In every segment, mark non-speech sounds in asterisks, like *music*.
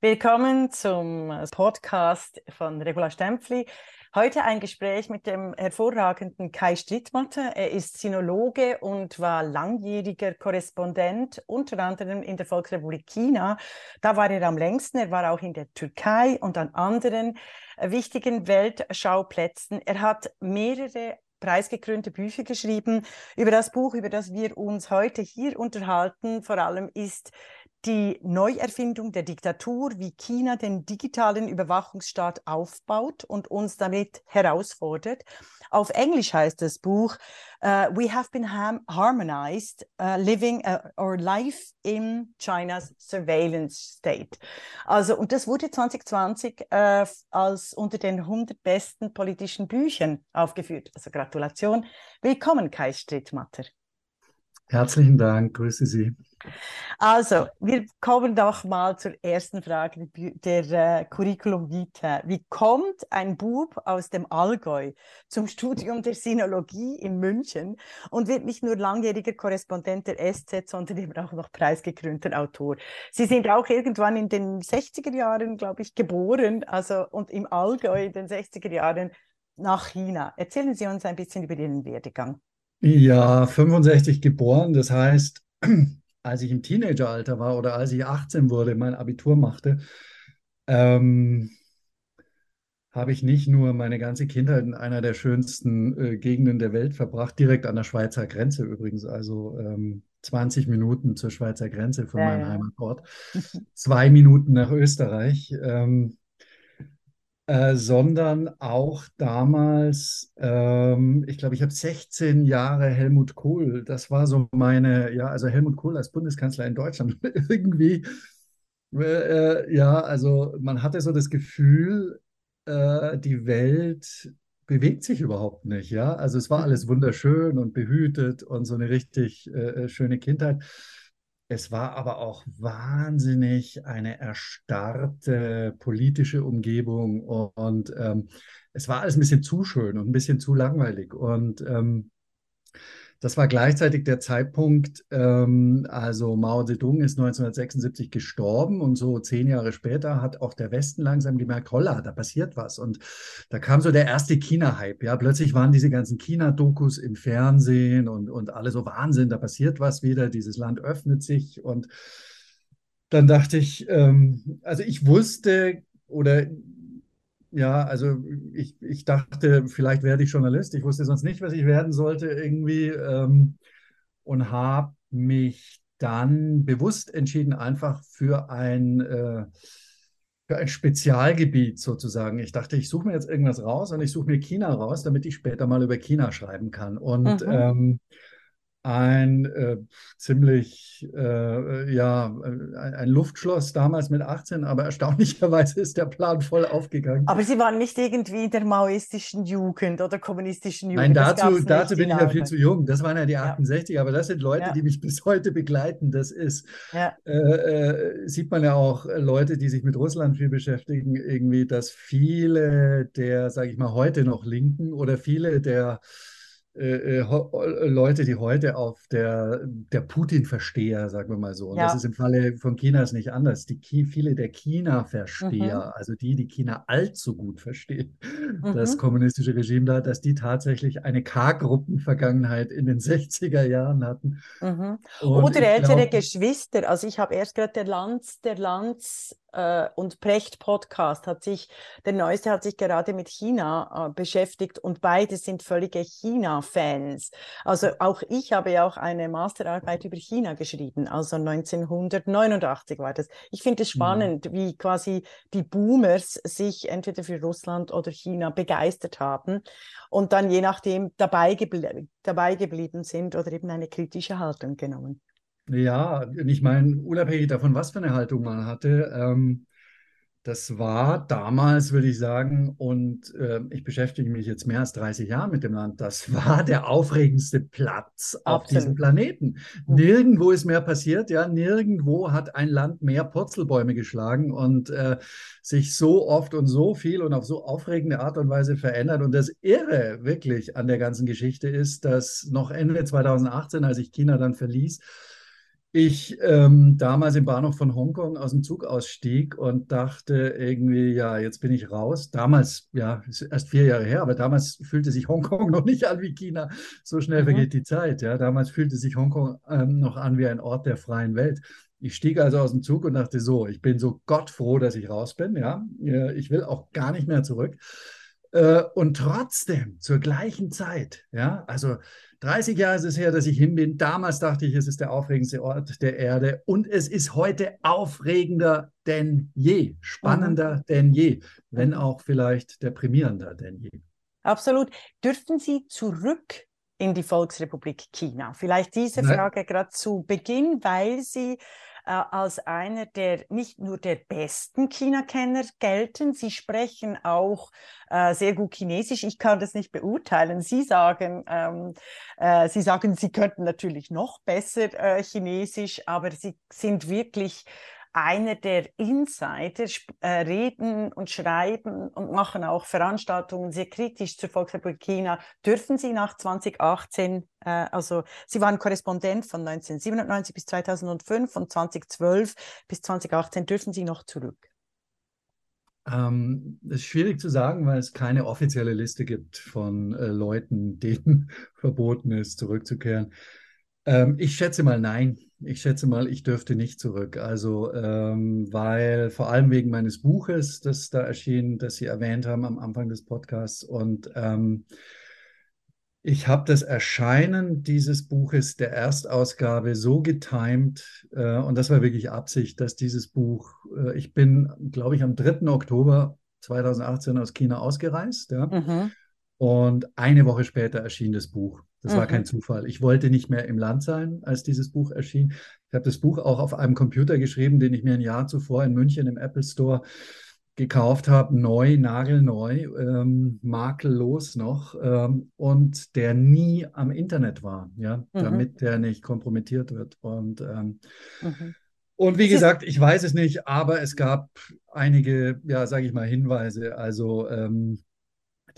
Willkommen zum Podcast von Regula Stempfli. Heute ein Gespräch mit dem hervorragenden Kai Strittmatter. Er ist Sinologe und war langjähriger Korrespondent, unter anderem in der Volksrepublik China. Da war er am längsten. Er war auch in der Türkei und an anderen wichtigen Weltschauplätzen. Er hat mehrere preisgekrönte Bücher geschrieben. Über das Buch, über das wir uns heute hier unterhalten, vor allem ist die Neuerfindung der Diktatur, wie China den digitalen Überwachungsstaat aufbaut und uns damit herausfordert. Auf Englisch heißt das Buch uh, We have been harmonized, uh, living uh, or life in China's surveillance state. Also, und das wurde 2020 äh, als unter den 100 besten politischen Büchern aufgeführt. Also Gratulation. Willkommen, Kai Strittmatter. Herzlichen Dank, grüße Sie. Also, wir kommen doch mal zur ersten Frage der äh, Curriculum Vitae. Wie kommt ein Bub aus dem Allgäu zum Studium der Sinologie in München und wird nicht nur langjähriger Korrespondent der SZ, sondern eben auch noch preisgekrönter Autor? Sie sind auch irgendwann in den 60er Jahren, glaube ich, geboren, also und im Allgäu in den 60er Jahren nach China. Erzählen Sie uns ein bisschen über Ihren Werdegang. Ja, 65 geboren. Das heißt, als ich im Teenageralter war oder als ich 18 wurde, mein Abitur machte, ähm, habe ich nicht nur meine ganze Kindheit in einer der schönsten äh, Gegenden der Welt verbracht, direkt an der Schweizer Grenze übrigens, also ähm, 20 Minuten zur Schweizer Grenze von ja, meinem ja. Heimatort, zwei Minuten nach Österreich. Ähm, äh, sondern auch damals, ähm, ich glaube, ich habe 16 Jahre Helmut Kohl, das war so meine, ja, also Helmut Kohl als Bundeskanzler in Deutschland, *laughs* irgendwie, äh, äh, ja, also man hatte so das Gefühl, äh, die Welt bewegt sich überhaupt nicht, ja, also es war alles wunderschön und behütet und so eine richtig äh, schöne Kindheit. Es war aber auch wahnsinnig eine erstarrte politische Umgebung und ähm, es war alles ein bisschen zu schön und ein bisschen zu langweilig. Und ähm, das war gleichzeitig der Zeitpunkt, ähm, also Mao Zedong ist 1976 gestorben und so zehn Jahre später hat auch der Westen langsam gemerkt, holla, da passiert was. Und da kam so der erste China-Hype. Ja, plötzlich waren diese ganzen China-Dokus im Fernsehen und, und alle so Wahnsinn, da passiert was wieder, dieses Land öffnet sich. Und dann dachte ich, ähm, also ich wusste oder ja, also ich, ich dachte, vielleicht werde ich Journalist. Ich wusste sonst nicht, was ich werden sollte irgendwie ähm, und habe mich dann bewusst entschieden, einfach für ein, äh, für ein Spezialgebiet sozusagen. Ich dachte, ich suche mir jetzt irgendwas raus und ich suche mir China raus, damit ich später mal über China schreiben kann. Und mhm. ähm, ein äh, ziemlich, äh, ja, ein, ein, Luftschloss damals mit 18, aber erstaunlicherweise ist der Plan voll aufgegangen. Aber Sie waren nicht irgendwie in der maoistischen Jugend oder kommunistischen Jugend? Nein, dazu, dazu bin ich ja viel zu jung. Das waren ja die 68, ja. aber das sind Leute, ja. die mich *laughs* bis heute begleiten. Das ist, ja. äh, äh, sieht man ja auch äh, Leute, die sich mit Russland viel beschäftigen, irgendwie, dass viele der, sage ich mal, heute noch Linken oder viele der äh, äh, äh, Leute, die heute auf der, der Putin-Versteher, sagen wir mal so, und ja. das ist im Falle von China ist nicht anders, die viele der China-Versteher, mhm. also die, die China allzu gut verstehen, *laughs* mhm. das kommunistische Regime da, dass die tatsächlich eine K-Gruppen-Vergangenheit in den *laughs* 60er Jahren hatten. Mhm. Oder ältere glaub, Geschwister, also ich habe erst gerade der Lanz, der Lanz äh, und Precht Podcast hat sich, der neueste hat sich gerade mit China äh, beschäftigt und beide sind völlige China-Fans. Also auch ich habe ja auch eine Masterarbeit über China geschrieben, also 1989 war das. Ich finde es mhm. spannend, mhm. wie quasi die Boomers sich entweder für Russland oder China begeistert haben und dann je nachdem dabei, gebl dabei geblieben sind oder eben eine kritische Haltung genommen. Ja, ich meine, unabhängig davon, was für eine Haltung man hatte, ähm, das war damals, würde ich sagen, und äh, ich beschäftige mich jetzt mehr als 30 Jahre mit dem Land, das *laughs* war der aufregendste Platz auf Absolut. diesem Planeten. Mhm. Nirgendwo ist mehr passiert, ja, nirgendwo hat ein Land mehr Purzelbäume geschlagen und äh, sich so oft und so viel und auf so aufregende Art und Weise verändert. Und das Irre wirklich an der ganzen Geschichte ist, dass noch Ende 2018, als ich China dann verließ, ich ähm, damals im Bahnhof von Hongkong aus dem Zug ausstieg und dachte irgendwie, ja, jetzt bin ich raus. Damals, ja, ist erst vier Jahre her, aber damals fühlte sich Hongkong *laughs* noch nicht an wie China. So schnell mhm. vergeht die Zeit. Ja, damals fühlte sich Hongkong ähm, noch an wie ein Ort der freien Welt. Ich stieg also aus dem Zug und dachte so, ich bin so gottfroh, dass ich raus bin. Ja, ich will auch gar nicht mehr zurück. Äh, und trotzdem zur gleichen Zeit, ja, also 30 Jahre ist es her, dass ich hin bin. Damals dachte ich, es ist der aufregendste Ort der Erde und es ist heute aufregender denn je, spannender mhm. denn je, wenn auch vielleicht deprimierender denn je. Absolut. Dürften Sie zurück in die Volksrepublik China? Vielleicht diese Frage gerade zu Beginn, weil Sie äh, als einer der nicht nur der besten China-Kenner gelten. Sie sprechen auch äh, sehr gut Chinesisch. Ich kann das nicht beurteilen. Sie sagen, ähm, äh, Sie sagen, Sie könnten natürlich noch besser äh, Chinesisch, aber Sie sind wirklich einer der Insider äh, reden und schreiben und machen auch Veranstaltungen sehr kritisch zur Volksrepublik China. Dürfen Sie nach 2018, äh, also Sie waren Korrespondent von 1997 bis 2005, von 2012 bis 2018, dürfen Sie noch zurück? Ähm, das ist schwierig zu sagen, weil es keine offizielle Liste gibt von äh, Leuten, denen *laughs* verboten ist, zurückzukehren. Ähm, ich schätze mal nein. Ich schätze mal, ich dürfte nicht zurück. Also, ähm, weil vor allem wegen meines Buches, das da erschien, das Sie erwähnt haben am Anfang des Podcasts. Und ähm, ich habe das Erscheinen dieses Buches, der Erstausgabe, so getimt, äh, und das war wirklich Absicht, dass dieses Buch, äh, ich bin, glaube ich, am 3. Oktober 2018 aus China ausgereist. Ja? Mhm. Und eine Woche später erschien das Buch. Das mhm. war kein Zufall. Ich wollte nicht mehr im Land sein, als dieses Buch erschien. Ich habe das Buch auch auf einem Computer geschrieben, den ich mir ein Jahr zuvor in München im Apple Store gekauft habe, neu, nagelneu, ähm, makellos noch ähm, und der nie am Internet war, ja, mhm. damit der nicht kompromittiert wird. Und, ähm, mhm. und wie gesagt, ich weiß es nicht, aber es gab einige, ja, sage ich mal, Hinweise. Also ähm,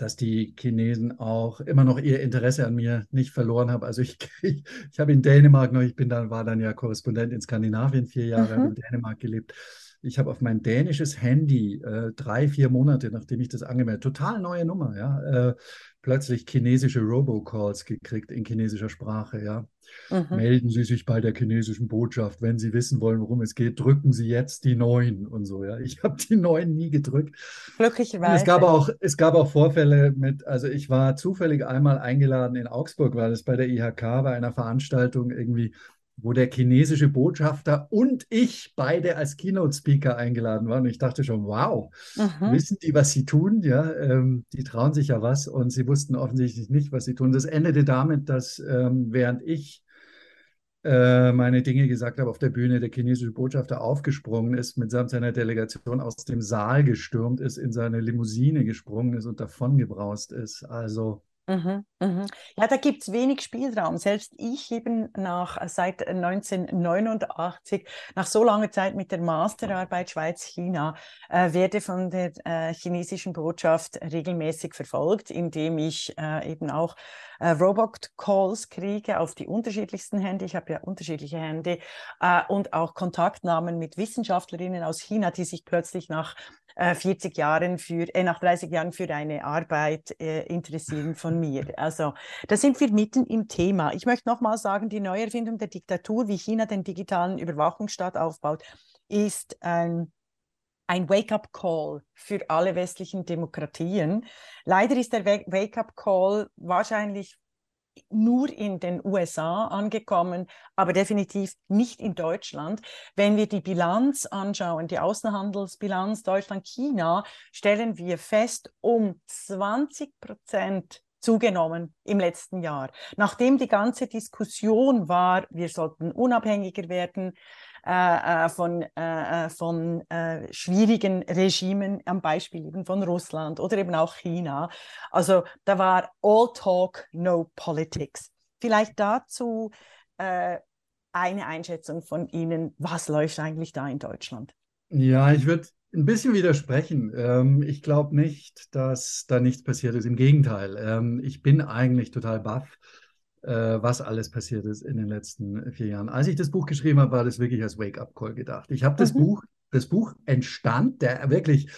dass die Chinesen auch immer noch ihr Interesse an mir nicht verloren haben. Also ich, *laughs* ich, ich habe in Dänemark noch, ich bin dann, war dann ja Korrespondent in Skandinavien vier Jahre, mhm. in Dänemark gelebt. Ich habe auf mein dänisches Handy äh, drei, vier Monate, nachdem ich das angemeldet, total neue Nummer, ja, äh, plötzlich chinesische Robocalls gekriegt in chinesischer Sprache, ja. Mhm. Melden Sie sich bei der chinesischen Botschaft, wenn Sie wissen wollen, worum es geht, drücken Sie jetzt die neun und so, ja. Ich habe die neun nie gedrückt. Glücklicherweise. Es gab auch, es gab auch Vorfälle mit, also ich war zufällig einmal eingeladen in Augsburg, weil es bei der IHK bei einer Veranstaltung irgendwie wo der chinesische Botschafter und ich beide als Keynote-Speaker eingeladen waren. Und ich dachte schon, wow, mhm. wissen die, was sie tun? Ja, ähm, die trauen sich ja was und sie wussten offensichtlich nicht, was sie tun. Das endete damit, dass ähm, während ich äh, meine Dinge gesagt habe auf der Bühne, der chinesische Botschafter aufgesprungen ist, mitsamt seiner Delegation aus dem Saal gestürmt ist, in seine Limousine gesprungen ist und davongebraust ist. Also Mhm, mhm. Ja, da gibt es wenig Spielraum. Selbst ich eben nach seit 1989, nach so langer Zeit mit der Masterarbeit Schweiz-China, äh, werde von der äh, chinesischen Botschaft regelmäßig verfolgt, indem ich äh, eben auch äh, Robot-Calls kriege auf die unterschiedlichsten Hände. Ich habe ja unterschiedliche Hände äh, und auch Kontaktnamen mit Wissenschaftlerinnen aus China, die sich plötzlich nach 40 äh, Jahren für, äh, nach 30 Jahren für eine Arbeit äh, interessieren von mir. Also da sind wir mitten im Thema. Ich möchte nochmal sagen, die Neuerfindung der Diktatur, wie China den digitalen Überwachungsstaat aufbaut, ist ein ein Wake-up-Call für alle westlichen Demokratien. Leider ist der Wake-up-Call wahrscheinlich nur in den USA angekommen, aber definitiv nicht in Deutschland. Wenn wir die Bilanz anschauen, die Außenhandelsbilanz Deutschland-China, stellen wir fest, um 20 Prozent zugenommen im letzten Jahr. Nachdem die ganze Diskussion war, wir sollten unabhängiger werden, äh, äh, von, äh, äh, von äh, schwierigen Regimen, am Beispiel eben von Russland oder eben auch China. Also da war all talk, no politics. Vielleicht dazu äh, eine Einschätzung von Ihnen, was läuft eigentlich da in Deutschland? Ja, ich würde ein bisschen widersprechen. Ähm, ich glaube nicht, dass da nichts passiert ist. Im Gegenteil, ähm, ich bin eigentlich total baff was alles passiert ist in den letzten vier Jahren. Als ich das Buch geschrieben habe, war das wirklich als Wake-up-Call gedacht. Ich habe das mhm. Buch, das Buch entstand, der wirklich äh,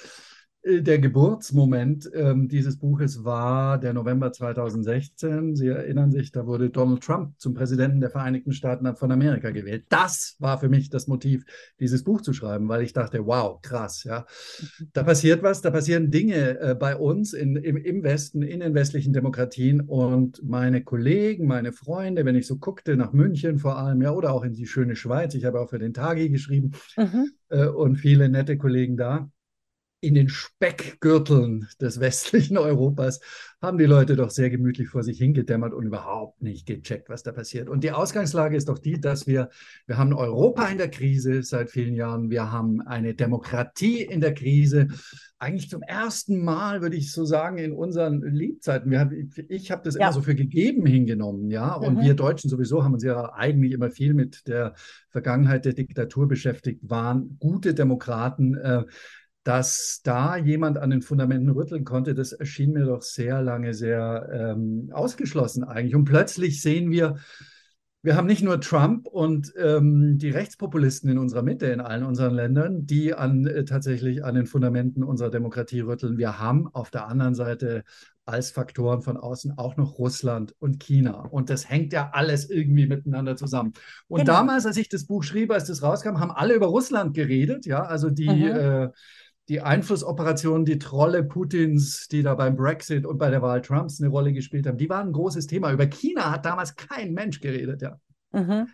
der Geburtsmoment ähm, dieses Buches war der November 2016. Sie erinnern sich, da wurde Donald Trump zum Präsidenten der Vereinigten Staaten von Amerika gewählt. Das war für mich das Motiv, dieses Buch zu schreiben, weil ich dachte, wow, krass, ja. Da passiert was, da passieren Dinge äh, bei uns in, im, im Westen, in den westlichen Demokratien und meine Kollegen, meine Freunde, wenn ich so guckte nach München vor allem, ja, oder auch in die schöne Schweiz, ich habe auch für den Tagi geschrieben mhm. äh, und viele nette Kollegen da in den Speckgürteln des westlichen *laughs* Europas haben die Leute doch sehr gemütlich vor sich hingedämmert und überhaupt nicht gecheckt, was da passiert. Und die Ausgangslage ist doch die, dass wir, wir haben Europa in der Krise seit vielen Jahren, wir haben eine Demokratie in der Krise. Eigentlich zum ersten Mal, würde ich so sagen, in unseren Lebzeiten. Wir haben, ich habe das ja. immer so für gegeben hingenommen, ja. Und mhm. wir Deutschen sowieso haben uns ja eigentlich immer viel mit der Vergangenheit der Diktatur beschäftigt, waren gute Demokraten. Äh, dass da jemand an den Fundamenten rütteln konnte, das erschien mir doch sehr lange sehr ähm, ausgeschlossen eigentlich. Und plötzlich sehen wir, wir haben nicht nur Trump und ähm, die Rechtspopulisten in unserer Mitte, in allen unseren Ländern, die an, äh, tatsächlich an den Fundamenten unserer Demokratie rütteln. Wir haben auf der anderen Seite als Faktoren von außen auch noch Russland und China. Und das hängt ja alles irgendwie miteinander zusammen. Und genau. damals, als ich das Buch schrieb, als das rauskam, haben alle über Russland geredet. Ja, also die. Mhm. Äh, die Einflussoperationen, die Trolle Putins, die da beim Brexit und bei der Wahl Trumps eine Rolle gespielt haben, die waren ein großes Thema. Über China hat damals kein Mensch geredet, ja. Mhm.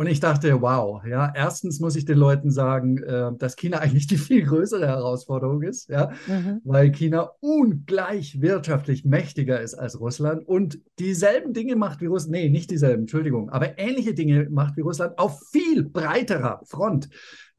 Und ich dachte, wow, ja, erstens muss ich den Leuten sagen, äh, dass China eigentlich die viel größere Herausforderung ist, ja, mhm. weil China ungleich wirtschaftlich mächtiger ist als Russland und dieselben Dinge macht wie Russland, nee, nicht dieselben, Entschuldigung, aber ähnliche Dinge macht wie Russland auf viel breiterer Front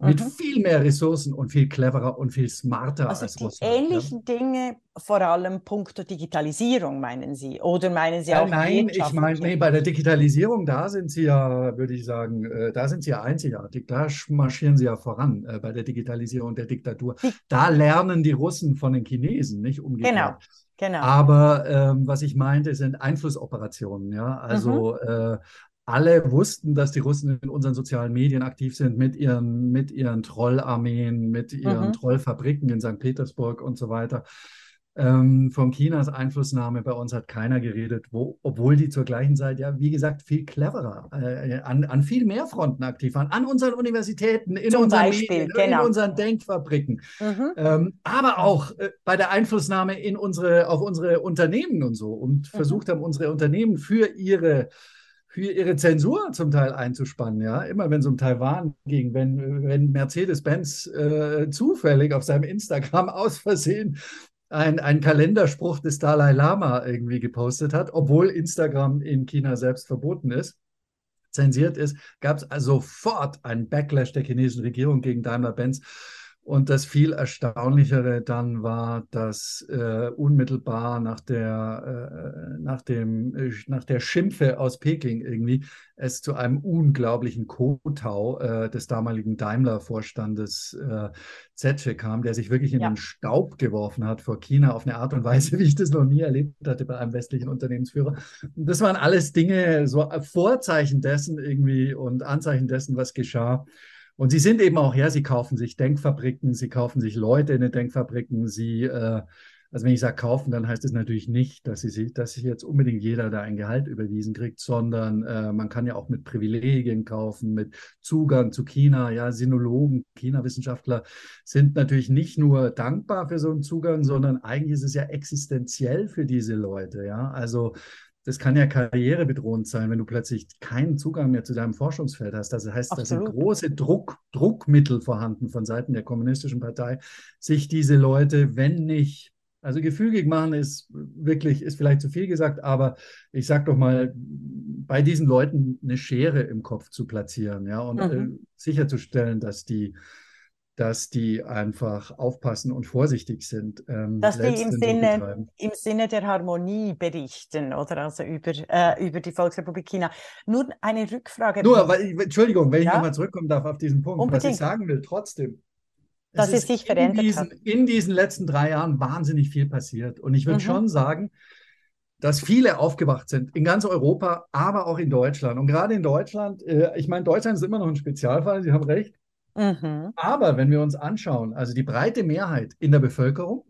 mit mhm. viel mehr Ressourcen und viel cleverer und viel smarter also als die Russland. Ähnlichen ja? Dinge, vor allem punkto Digitalisierung, meinen Sie? Oder meinen Sie auch? Nein, ich meine, nee, bei der Digitalisierung, da sind Sie ja, würde ich sagen, äh, da sind Sie ja einzigartig. Da marschieren Sie ja voran äh, bei der Digitalisierung der Diktatur. Da lernen die Russen von den Chinesen, nicht umgekehrt. Genau. Genau. Aber ähm, was ich meinte, sind Einflussoperationen. Ja, also mhm. äh, alle wussten, dass die Russen in unseren sozialen Medien aktiv sind mit ihren, mit ihren Trollarmeen, mit ihren mhm. Trollfabriken in St. Petersburg und so weiter. Ähm, von Chinas Einflussnahme bei uns hat keiner geredet, wo, obwohl die zur gleichen Zeit ja, wie gesagt, viel cleverer, äh, an, an viel mehr Fronten aktiv waren, an unseren Universitäten, in, unseren, Beispiel, Medien, genau. in unseren Denkfabriken, mhm. ähm, aber auch äh, bei der Einflussnahme in unsere, auf unsere Unternehmen und so und mhm. versucht haben, unsere Unternehmen für ihre für ihre Zensur zum Teil einzuspannen. Ja, immer wenn es um Taiwan ging, wenn, wenn Mercedes-Benz äh, zufällig auf seinem Instagram *laughs* aus Versehen einen Kalenderspruch des Dalai Lama irgendwie gepostet hat, obwohl Instagram in China selbst verboten ist, zensiert ist, gab es sofort einen Backlash der chinesischen Regierung gegen Daimler-Benz. Und das viel Erstaunlichere dann war, dass äh, unmittelbar nach der, äh, nach, dem, äh, nach der Schimpfe aus Peking irgendwie es zu einem unglaublichen Kotau äh, des damaligen Daimler-Vorstandes äh, Zetsche kam, der sich wirklich in ja. den Staub geworfen hat vor China auf eine Art und Weise, *laughs* wie ich das noch nie erlebt hatte bei einem westlichen Unternehmensführer. Und das waren alles Dinge, so Vorzeichen dessen irgendwie und Anzeichen dessen, was geschah. Und sie sind eben auch, ja, sie kaufen sich Denkfabriken, sie kaufen sich Leute in den Denkfabriken, sie, äh, also wenn ich sage kaufen, dann heißt es natürlich nicht, dass sie dass sich jetzt unbedingt jeder da ein Gehalt überwiesen kriegt, sondern äh, man kann ja auch mit Privilegien kaufen, mit Zugang zu China. Ja, Sinologen, China-Wissenschaftler sind natürlich nicht nur dankbar für so einen Zugang, sondern eigentlich ist es ja existenziell für diese Leute. Ja, also das kann ja karrierebedrohend sein, wenn du plötzlich keinen Zugang mehr zu deinem Forschungsfeld hast. Das heißt, da sind große Druck, Druckmittel vorhanden von Seiten der Kommunistischen Partei, sich diese Leute, wenn nicht, also gefügig machen ist wirklich, ist vielleicht zu viel gesagt, aber ich sag doch mal, bei diesen Leuten eine Schere im Kopf zu platzieren, ja, und mhm. äh, sicherzustellen, dass die dass die einfach aufpassen und vorsichtig sind. Ähm, dass die im Sinne, im Sinne der Harmonie berichten, oder also über, äh, über die Volksrepublik China. Nur eine Rückfrage. Nur, weil, Entschuldigung, wenn ja? ich nochmal zurückkommen darf auf diesen Punkt, Unbedingt. was ich sagen will, trotzdem. Dass es, es sich verändert in diesen, hat. In diesen letzten drei Jahren wahnsinnig viel passiert. Und ich würde mhm. schon sagen, dass viele aufgewacht sind in ganz Europa, aber auch in Deutschland. Und gerade in Deutschland, äh, ich meine, Deutschland ist immer noch ein Spezialfall, Sie haben recht. Mhm. Aber wenn wir uns anschauen, also die breite Mehrheit in der Bevölkerung,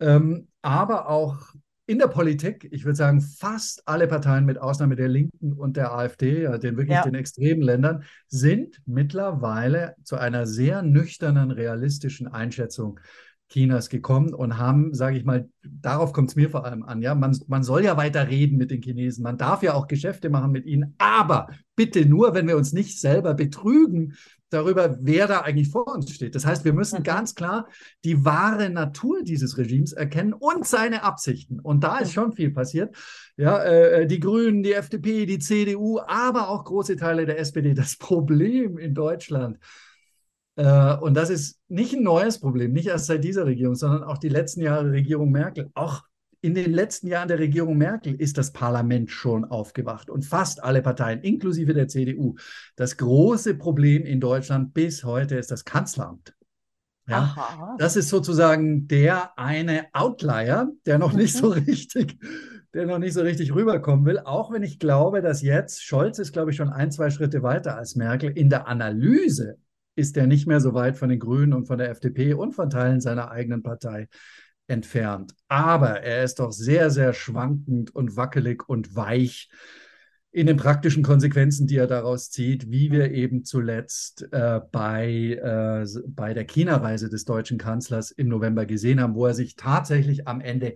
ähm, aber auch in der Politik, ich würde sagen, fast alle Parteien mit Ausnahme der Linken und der AfD, ja, den wirklich ja. den extremen Ländern, sind mittlerweile zu einer sehr nüchternen, realistischen Einschätzung Chinas gekommen und haben, sage ich mal, darauf kommt es mir vor allem an, ja, man, man soll ja weiter reden mit den Chinesen, man darf ja auch Geschäfte machen mit ihnen, aber bitte nur, wenn wir uns nicht selber betrügen darüber, wer da eigentlich vor uns steht. Das heißt, wir müssen mhm. ganz klar die wahre Natur dieses Regimes erkennen und seine Absichten. Und da ist schon viel passiert. Ja, äh, die Grünen, die FDP, die CDU, aber auch große Teile der SPD. Das Problem in Deutschland und das ist nicht ein neues Problem, nicht erst seit dieser Regierung, sondern auch die letzten Jahre Regierung Merkel. Auch in den letzten Jahren der Regierung Merkel ist das Parlament schon aufgewacht und fast alle Parteien, inklusive der CDU. Das große Problem in Deutschland bis heute ist das Kanzleramt. Ja, das ist sozusagen der eine Outlier, der noch nicht so mhm. richtig, der noch nicht so richtig rüberkommen will. Auch wenn ich glaube, dass jetzt Scholz ist, glaube ich, schon ein, zwei Schritte weiter als Merkel in der Analyse ist er nicht mehr so weit von den Grünen und von der FDP und von Teilen seiner eigenen Partei entfernt. Aber er ist doch sehr, sehr schwankend und wackelig und weich in den praktischen Konsequenzen, die er daraus zieht, wie wir eben zuletzt äh, bei, äh, bei der China-Reise des deutschen Kanzlers im November gesehen haben, wo er sich tatsächlich am Ende,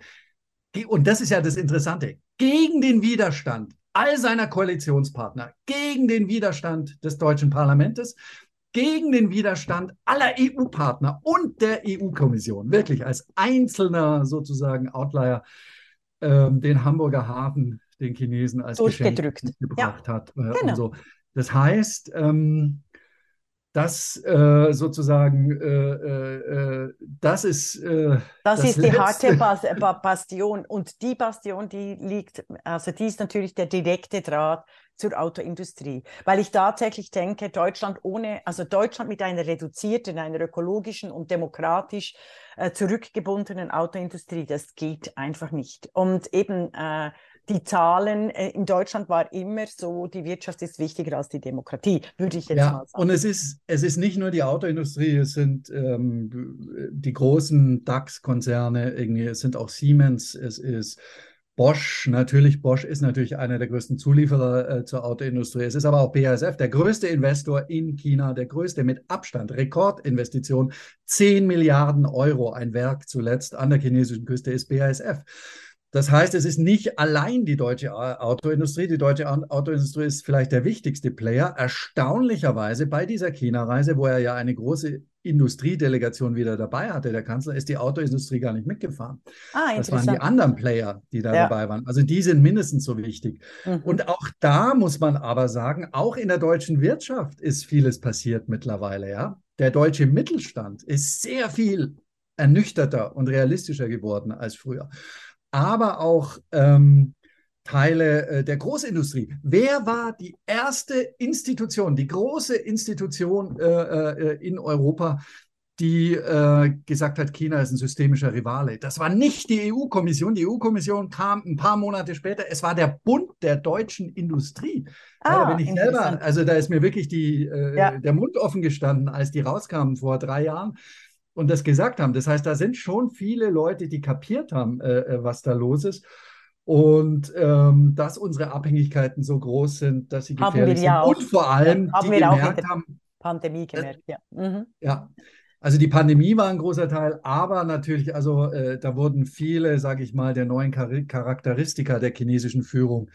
und das ist ja das Interessante, gegen den Widerstand all seiner Koalitionspartner, gegen den Widerstand des deutschen Parlaments, gegen den Widerstand aller EU-Partner und der EU-Kommission, wirklich als einzelner sozusagen Outlier, ähm, den Hamburger Hafen den Chinesen als Geschenk gebracht ja. hat. Äh, genau. so. Das heißt, ähm, das äh, sozusagen, äh, äh, äh das ist. Äh, das, das, ist letzte. die harte Bas Bastion. Und die Bastion, die liegt, also die ist natürlich der direkte Draht zur Autoindustrie, weil ich tatsächlich denke, Deutschland ohne, also Deutschland mit einer reduzierten, einer ökologischen und demokratisch äh, zurückgebundenen Autoindustrie, das geht einfach nicht. Und eben äh, die Zahlen äh, in Deutschland war immer so, die Wirtschaft ist wichtiger als die Demokratie, würde ich jetzt ja, mal sagen. Und es ist, es ist nicht nur die Autoindustrie, es sind ähm, die großen DAX-Konzerne, irgendwie, es sind auch Siemens, es ist Bosch, natürlich, Bosch ist natürlich einer der größten Zulieferer äh, zur Autoindustrie. Es ist aber auch BASF, der größte Investor in China, der größte mit Abstand, Rekordinvestition, 10 Milliarden Euro, ein Werk zuletzt an der chinesischen Küste ist BASF. Das heißt, es ist nicht allein die deutsche Autoindustrie. Die deutsche Autoindustrie ist vielleicht der wichtigste Player. Erstaunlicherweise bei dieser China-Reise, wo er ja eine große Industriedelegation wieder dabei hatte, der Kanzler, ist die Autoindustrie gar nicht mitgefahren. Ah, das waren die anderen Player, die da ja. dabei waren. Also die sind mindestens so wichtig. Mhm. Und auch da muss man aber sagen, auch in der deutschen Wirtschaft ist vieles passiert mittlerweile. Ja, der deutsche Mittelstand ist sehr viel ernüchterter und realistischer geworden als früher aber auch ähm, Teile äh, der Großindustrie. Wer war die erste Institution, die große Institution äh, äh, in Europa, die äh, gesagt hat, China ist ein systemischer Rivale. Das war nicht die EU-Kommission. Die EU-Kommission kam ein paar Monate später. Es war der Bund der deutschen Industrie. Ah, da bin ich selber, also da ist mir wirklich die, äh, ja. der Mund offen gestanden, als die rauskamen vor drei Jahren und das gesagt haben. Das heißt, da sind schon viele Leute, die kapiert haben, äh, äh, was da los ist. Und ähm, dass unsere Abhängigkeiten so groß sind, dass sie gefährlich sind. Auch. Und vor allem, ja, haben die gemerkt haben. Pandemie gemerkt, ja. Mhm. Ja. Also die Pandemie war ein großer Teil, aber natürlich, also äh, da wurden viele, sage ich mal, der neuen Char Charakteristika der chinesischen Führung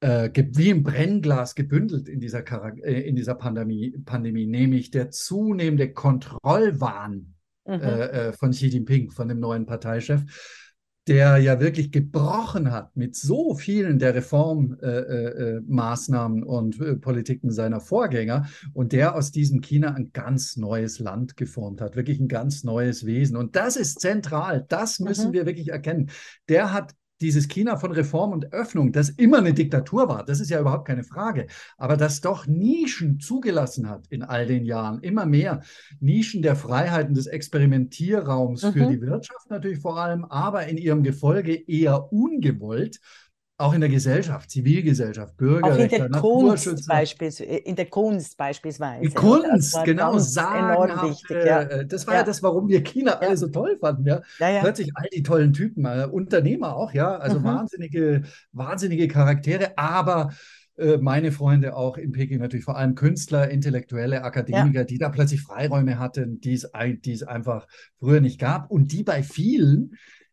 äh, wie im Brennglas gebündelt in dieser, äh, in dieser Pandemie, Pandemie, nämlich der zunehmende Kontrollwahn mhm. äh, äh von Xi Jinping, von dem neuen Parteichef, der ja wirklich gebrochen hat mit so vielen der Reformmaßnahmen äh, und Politiken seiner Vorgänger und der aus diesem China ein ganz neues Land geformt hat, wirklich ein ganz neues Wesen. Und das ist zentral, das müssen mhm. wir wirklich erkennen. Der hat dieses China von Reform und Öffnung, das immer eine Diktatur war, das ist ja überhaupt keine Frage, aber das doch Nischen zugelassen hat in all den Jahren, immer mehr Nischen der Freiheiten des Experimentierraums mhm. für die Wirtschaft natürlich vor allem, aber in ihrem Gefolge eher ungewollt auch in der Gesellschaft, Zivilgesellschaft, Bürgerrechte, in der Kunst beispielsweise. In der Kunst beispielsweise. Die Kunst, genau, sagen wichtig, ja. Äh, das war ja. ja. das, warum wir China ja. alle so toll fanden. Ja? ja Plötzlich all die tollen Typen, äh, Unternehmer auch, ja, also mhm. wahnsinnige, wahnsinnige Charaktere, aber äh, meine Freunde auch in Peking natürlich vor allem Künstler, Intellektuelle, Akademiker, die da plötzlich Freiräume hatten, die es einfach früher nicht gab und die bei vielen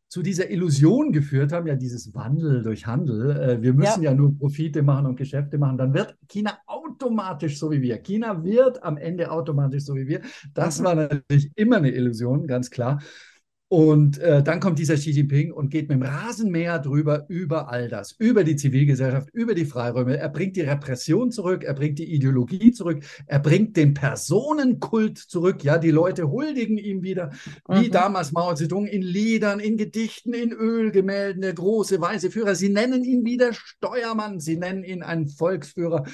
zu dieser Illusion geführt haben, ja, dieses Wandel durch Handel. Äh, wir müssen ja. ja. nur Profite machen und Geschäfte machen. Dann wird China automatisch so wie wir. China wird am Ende automatisch so wie wir. Das mhm. war natürlich immer eine Illusion, ganz klar. Und äh, dann kommt dieser Xi Jinping und geht mit dem Rasenmäher drüber über all das, über die Zivilgesellschaft, über die Freiräume. Er bringt die Repression zurück, er bringt die Ideologie zurück, er bringt den Personenkult zurück. Ja, die Leute huldigen ihm wieder, wie mhm. damals Mao Zedong in Liedern, in Gedichten, in Ölgemälden, der große weiße Führer. Sie nennen ihn wieder Steuermann, sie nennen ihn einen Volksführer.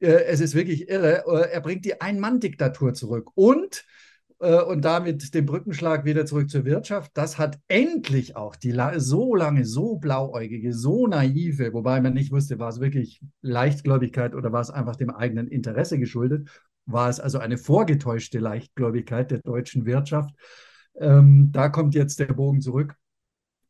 Äh, es ist wirklich irre. Äh, er bringt die Ein-Mann-Diktatur zurück und äh, und damit den Brückenschlag wieder zurück zur Wirtschaft. Das hat endlich auch die so lange, so blauäugige, so naive, wobei man nicht wusste, war es wirklich Leichtgläubigkeit oder war es einfach dem eigenen Interesse geschuldet, war es also eine vorgetäuschte Leichtgläubigkeit der deutschen Wirtschaft. Ähm, da kommt jetzt der Bogen zurück.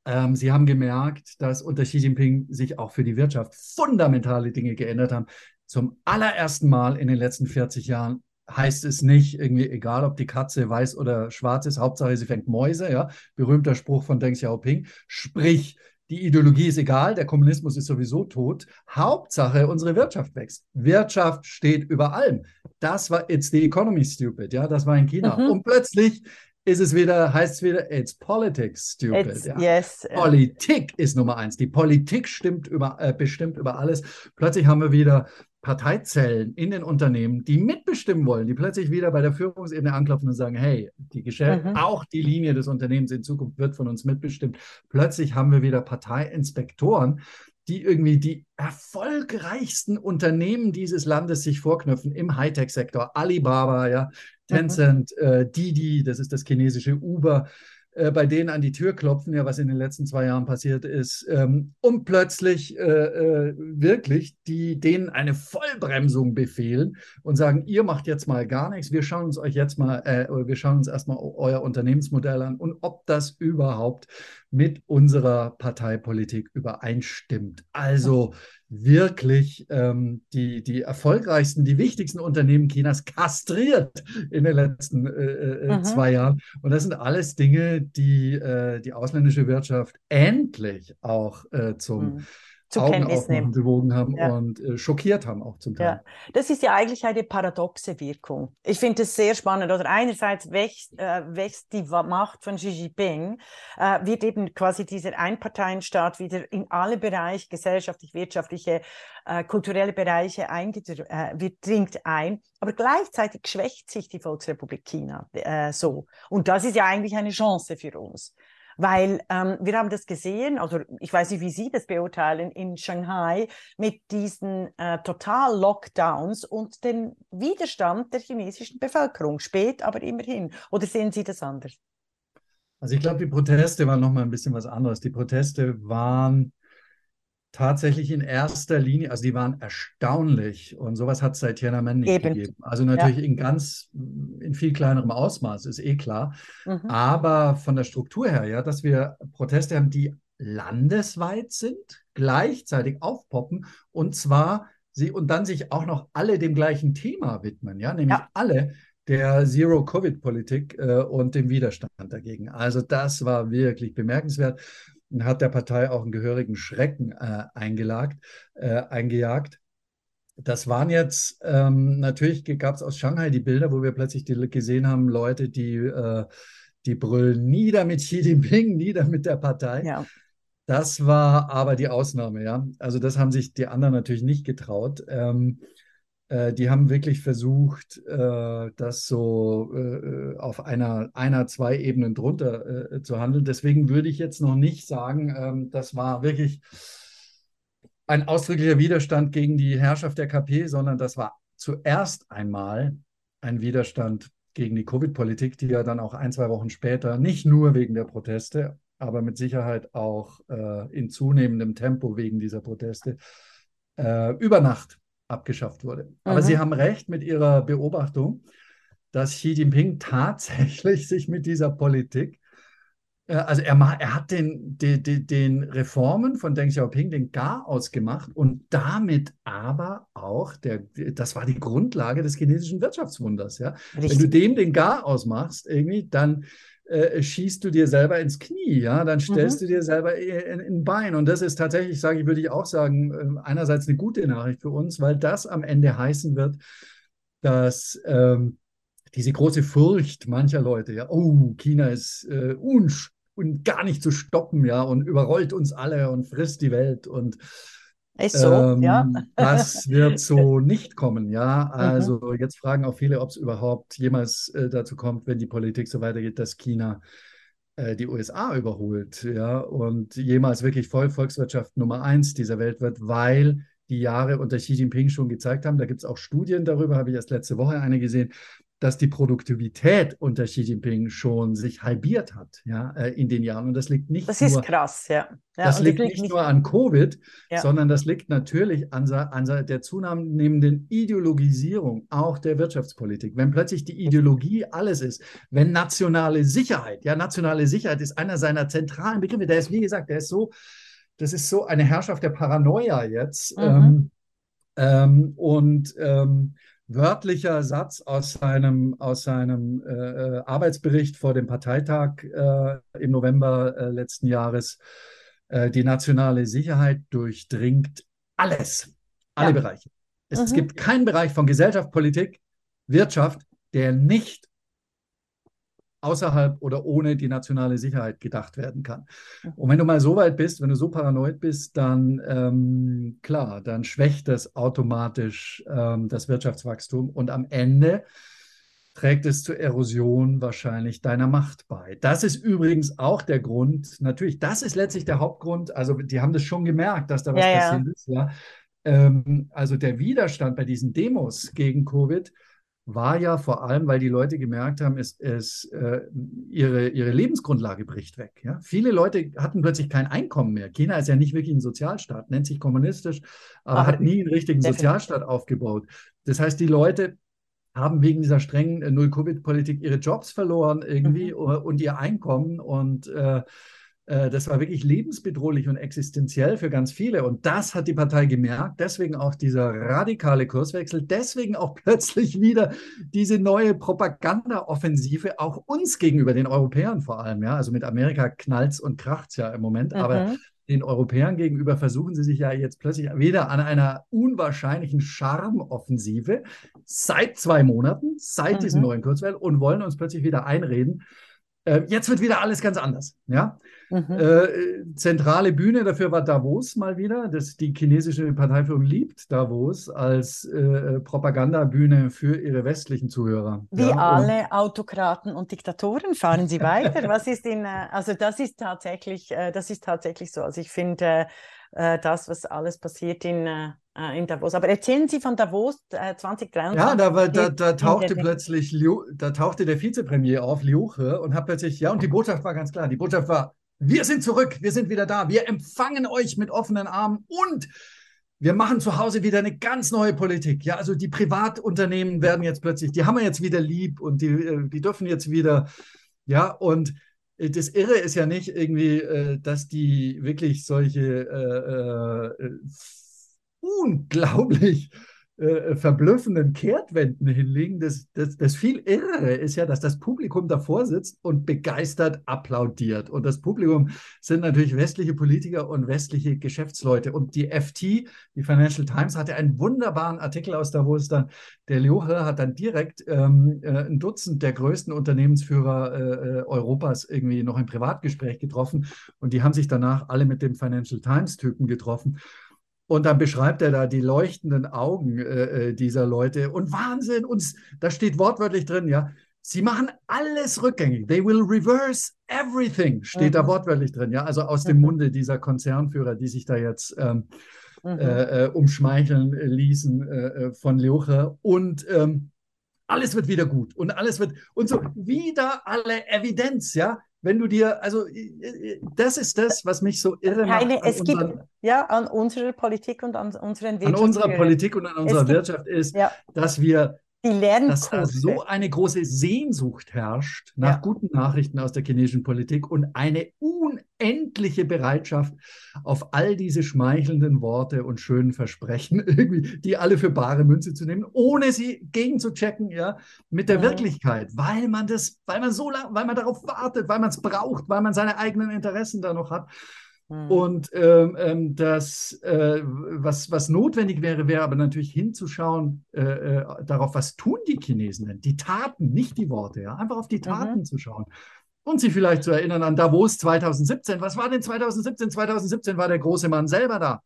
Ähm, Sie haben gemerkt, dass unter Xi Jinping sich auch für die Wirtschaft fundamentale Dinge geändert haben. Zum allerersten Mal in den letzten 40 Jahren heißt es nicht irgendwie, egal ob die Katze weiß oder schwarz ist, Hauptsache sie fängt Mäuse, ja. Berühmter Spruch von Deng Xiaoping. Sprich, die Ideologie ist egal, der Kommunismus ist sowieso tot. Hauptsache, unsere Wirtschaft wächst. Wirtschaft steht über allem. Das war It's the Economy Stupid, ja, das war in China. Mhm. Und plötzlich ist es wieder, heißt es wieder, it's politics stupid. It's, ja. yes. Politik ist Nummer eins. Die Politik stimmt über, äh, bestimmt über alles. Plötzlich haben wir wieder Parteizellen in den Unternehmen, die mitbestimmen wollen, die plötzlich wieder bei der Führungsebene anklopfen und sagen, hey, die Geschäft, mhm. auch die Linie des Unternehmens in Zukunft wird von uns mitbestimmt. Plötzlich haben wir wieder Parteiinspektoren, die irgendwie die erfolgreichsten Unternehmen dieses Landes sich vorknüpfen im Hightech-Sektor. Alibaba, ja, mhm. Tencent, mhm. äh, Didi, das ist das chinesische Uber, äh, bei denen an die Tür klopfen, ja, was in den letzten zwei Jahren passiert ist, ähm, und plötzlich äh, äh, wirklich die, denen eine Vollbremsung befehlen und sagen, ihr macht jetzt mal gar nichts, wir schauen uns euch jetzt mal, äh, wir schauen uns erstmal euer Unternehmensmodell an und ob das überhaupt mit unserer Parteipolitik übereinstimmt. Also wirklich ähm, die, die erfolgreichsten, die wichtigsten Unternehmen Chinas kastriert in den letzten äh, äh zwei Jahren. Und das sind alles Dinge, die äh, die ausländische Wirtschaft endlich auch äh, zum mhm zur Augen Kenntnis nehmen. bewogen haben ja. und äh, schockiert haben auch zum Teil. Ja. Das ist ja eigentlich eine paradoxe Wirkung. Ich finde es sehr spannend. Oder einerseits wächst, äh, wächst die Macht von Xi Jinping, äh, wird eben quasi dieser Einparteienstaat wieder in alle Bereiche, gesellschaftlich, wirtschaftliche, äh, kulturelle Bereiche eingedrückt, äh, wird, dringt ein. Aber gleichzeitig schwächt sich die Volksrepublik China äh, so. Und das ist ja eigentlich eine Chance für uns. Weil ähm, wir haben das gesehen, also ich weiß nicht, wie Sie das beurteilen, in Shanghai mit diesen äh, Total-Lockdowns und den Widerstand der chinesischen Bevölkerung. Spät, aber immerhin. Oder sehen Sie das anders? Also ich glaube, die Proteste waren nochmal ein bisschen was anderes. Die Proteste waren tatsächlich in erster Linie, also die waren erstaunlich und sowas hat es seit Tiananmen nicht Eben. gegeben. Also natürlich ja. in ganz, in viel kleinerem Ausmaß, ist eh klar. Mhm. Aber von der Struktur her, ja, dass wir Proteste haben, die landesweit sind, gleichzeitig aufpoppen und zwar sie und dann sich auch noch alle dem gleichen Thema widmen, ja, nämlich ja. alle der Zero-Covid-Politik äh, und dem Widerstand dagegen. Also das war wirklich bemerkenswert hat der Partei auch einen gehörigen Schrecken äh, eingelagt, äh, eingejagt. Das waren jetzt, ähm, natürlich gab es aus Shanghai die Bilder, wo wir plötzlich die, gesehen haben, Leute, die, äh, die brüllen nieder mit Xi Jinping, nieder mit der Partei. Ja. Das war aber die Ausnahme, ja. Also das haben sich die anderen natürlich nicht getraut. Ähm, Äh, die haben wirklich versucht, äh, das so äh, auf einer, einer, zwei Ebenen drunter äh, zu handeln. Deswegen würde ich jetzt noch nicht sagen, ähm, das war wirklich ein ausdrücklicher Widerstand gegen die Herrschaft der KP, sondern das war zuerst einmal ein Widerstand gegen die Covid-Politik, die ja dann auch ein, zwei Wochen später nicht nur wegen der Proteste, aber mit Sicherheit auch äh, in zunehmendem Tempo wegen dieser Proteste äh, über Nacht abgeschafft wurde. Mhm. Aber Sie haben recht mit Ihrer Beobachtung, dass Xi Jinping tatsächlich *laughs* sich mit dieser Politik, äh, also er, er hat den, den, den Reformen von Deng Xiaoping den Garaus gemacht und damit aber auch, der, das war die Grundlage des chinesischen Wirtschaftswunders. Ja? Wenn du dem den Garaus machst, irgendwie, dann äh, schießt du dir selber ins Knie, ja, dann stellst mhm. du dir selber in, in Bein. Und das ist tatsächlich, sage ich, würde ich auch sagen, äh, einerseits eine gute Nachricht für uns, weil das am Ende heißen wird, dass ähm, diese große Furcht mancher Leute, ja, oh, China ist äh, unsch und gar nicht zu stoppen, ja, und überrollt uns alle und frisst die Welt und ist so, ähm, ja. *laughs* Das wird so nicht kommen, ja. Mhm. Also mhm. jetzt fragen auch viele, ob es überhaupt jemals äh, dazu kommt, wenn die Politik so weitergeht, dass China äh, die USA überholt, ja, und jemals wirklich Voll Volkswirtschaft Nummer eins dieser Welt wird, weil die Jahre unter Xi Jinping schon gezeigt haben, da gibt es auch Studien darüber, habe ich erst letzte Woche eine gesehen, dass die Produktivität unter Xi Jinping schon sich halbiert hat, ja, äh, in den Jahren. Und das liegt nicht das nur. Ist krass, ja. ja das liegt nicht, nicht nur an Covid, ja. sondern das liegt natürlich an, an der zunehmenden Ideologisierung auch der Wirtschaftspolitik. Wenn plötzlich die Ideologie alles ist, wenn nationale Sicherheit, ja, nationale Sicherheit ist einer seiner zentralen Begriffe, der ist, wie gesagt, der ist so, das ist so eine Herrschaft der Paranoia jetzt. Mhm. Ähm, ähm, und ähm, wörtlicher Satz aus seinem, aus seinem äh, äh, Arbeitsbericht vor dem Parteitag äh, im November äh, letzten Jahres. Äh, die nationale Sicherheit durchdringt alles, alle ja. Bereiche. Es mhm. gibt keinen Bereich von Gesellschaft, Politik, Wirtschaft, der nicht außerhalb oder ohne die nationale Sicherheit gedacht werden kann. Und wenn du mal so weit bist, wenn du so paranoid bist, dann ähm, klar, dann schwächt das automatisch ähm, das Wirtschaftswachstum und am Ende trägt es zur Erosion wahrscheinlich deiner Macht bei. Das ist übrigens auch der Grund, natürlich, das ist letztlich der Hauptgrund, also die haben das schon gemerkt, dass da was ja, passiert ja. ist, ja. Ähm, also der Widerstand bei diesen Demos gegen Covid war ja vor allem, weil die Leute gemerkt haben, es, es, äh, ihre, ihre Lebensgrundlage bricht weg. Ja? Viele Leute hatten plötzlich kein Einkommen mehr. China ist ja nicht wirklich ein Sozialstaat, nennt sich kommunistisch, aber, aber hat nie einen richtigen Sozialstaat aufgebaut. Das heißt, die Leute haben wegen dieser strengen äh, Null-Covid-Politik ihre Jobs verloren irgendwie mhm. und ihr Einkommen und äh, das war wirklich lebensbedrohlich und existenziell für ganz viele. Und das hat die Partei gemerkt. Deswegen auch dieser radikale Kurswechsel. Deswegen auch *laughs* plötzlich wieder diese neue Propaganda-Offensive, auch uns gegenüber, den Europäern vor allem. Ja, also mit Amerika knallt's und kracht's ja im Moment. Mhm. Aber den Europäern gegenüber versuchen sie sich ja jetzt plötzlich wieder an einer unwahrscheinlichen Charmoffensive seit zwei Monaten, seit mhm. diesem neuen Kurzwell und wollen uns plötzlich wieder einreden, äh, jetzt wird wieder alles ganz anders. Ja? Mhm. Äh, zentrale Bühne dafür war Davos mal wieder. Das, die chinesische Parteiführung liebt Davos als äh, Propagandabühne für ihre westlichen Zuhörer. Wie ja? alle Autokraten und Diktatoren fahren sie weiter. *laughs* Was ist in, äh, also das ist tatsächlich, äh, das ist tatsächlich so. Also ich finde äh, das, was alles passiert in in Davos. Aber erzählen Sie von Davos äh, 2023. Ja, da, war, da, da tauchte plötzlich Liu, da tauchte der Vizepremier auf, Liuche, und hat plötzlich, ja, und die Botschaft war ganz klar. Die Botschaft war, wir sind zurück, wir sind wieder da, wir empfangen euch mit offenen Armen und wir machen zu Hause wieder eine ganz neue Politik. Ja, also die Privatunternehmen werden jetzt plötzlich, die haben wir jetzt wieder lieb und die, äh, die dürfen jetzt wieder, ja, und das Irre ist ja nicht irgendwie, äh, dass die wirklich solche äh, äh, unglaublich äh, verblüffenden Kehrtwenden hinlegen. Das, das, das viel Irrere ist ja, dass das Publikum davor sitzt und begeistert applaudiert. Und das Publikum sind natürlich westliche Politiker und westliche Geschäftsleute. Und die FT, die Financial Times, hatte einen wunderbaren Artikel aus Davos dann. Der Lioche hat dann direkt ähm, äh, ein Dutzend der größten Unternehmensführer äh, äh, Europas irgendwie noch im Privatgespräch getroffen. Und die haben sich danach alle mit dem Financial Times-Typen getroffen. Und dann beschreibt er da die leuchtenden Augen äh, äh dieser Leute. Und Wahnsinn, und da steht wortwörtlich drin, ja, sie machen alles rückgängig. They will reverse everything, steht mhm. da wortwörtlich drin, ja, also aus dem mhm. Munde dieser Konzernführer, die sich da jetzt ähm, mhm. äh, äh umschmeicheln ließen äh, äh, von Leucher. Und ähm, alles wird wieder gut und alles wird und so wieder alle Evidenz, ja wenn du dir, also das ist das, was mich so irre Keine, macht. es unseren, gibt, ja, an unserer Politik und an unseren Wirtschaft. An unserer Politik und an unserer Wirtschaft ist, ja. dass wir die Lernkurve. dass da so eine große Sehnsucht herrscht nach ja. guten Nachrichten aus der chinesischen Politik und eine unendliche Bereitschaft auf all diese schmeichelnden Worte und schönen Versprechen *laughs* irgendwie, die alle für bare Münze zu nehmen, ohne sie gegenzuchecken, ja, mit der ja. Wirklichkeit, weil man das, weil man so lange, weil man darauf wartet, weil man es braucht, weil man seine eigenen Interessen da noch hat. Mhm. Und ähm, ähm, das, äh, was, was notwendig wäre, wäre aber natürlich hinzuschauen äh, äh, darauf, was tun die Chinesen denn? Die Taten, nicht die Worte, ja? einfach auf die Taten mhm. zu schauen. Und sich vielleicht zu erinnern an Davos 2017. Was war denn 2017? 2017 war der große Mann selber da,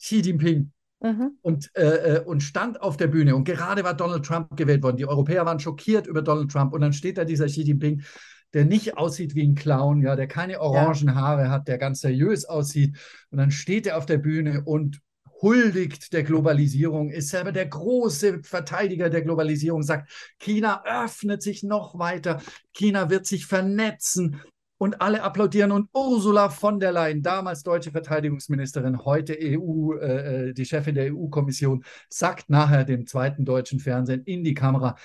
Xi Jinping. Mhm. Und, äh, äh, und stand auf der Bühne. Und gerade war Donald Trump gewählt worden. Die Europäer waren schockiert über Donald Trump. Und dann steht da dieser Xi Jinping der nicht aussieht wie ein Clown, ja, der keine orangen. Haare hat, der ganz seriös aussieht. Und dann steht er auf der Bühne und huldigt der Globalisierung, ist selber der große Verteidiger der Globalisierung, sagt, China öffnet sich noch weiter, China wird sich vernetzen. Und alle applaudieren. Und Ursula von der Leyen, damals deutsche Verteidigungsministerin, heute EU, äh, äh, die Chefin der EU-Kommission, sagt nachher dem zweiten deutschen Fernsehen in die Kamera,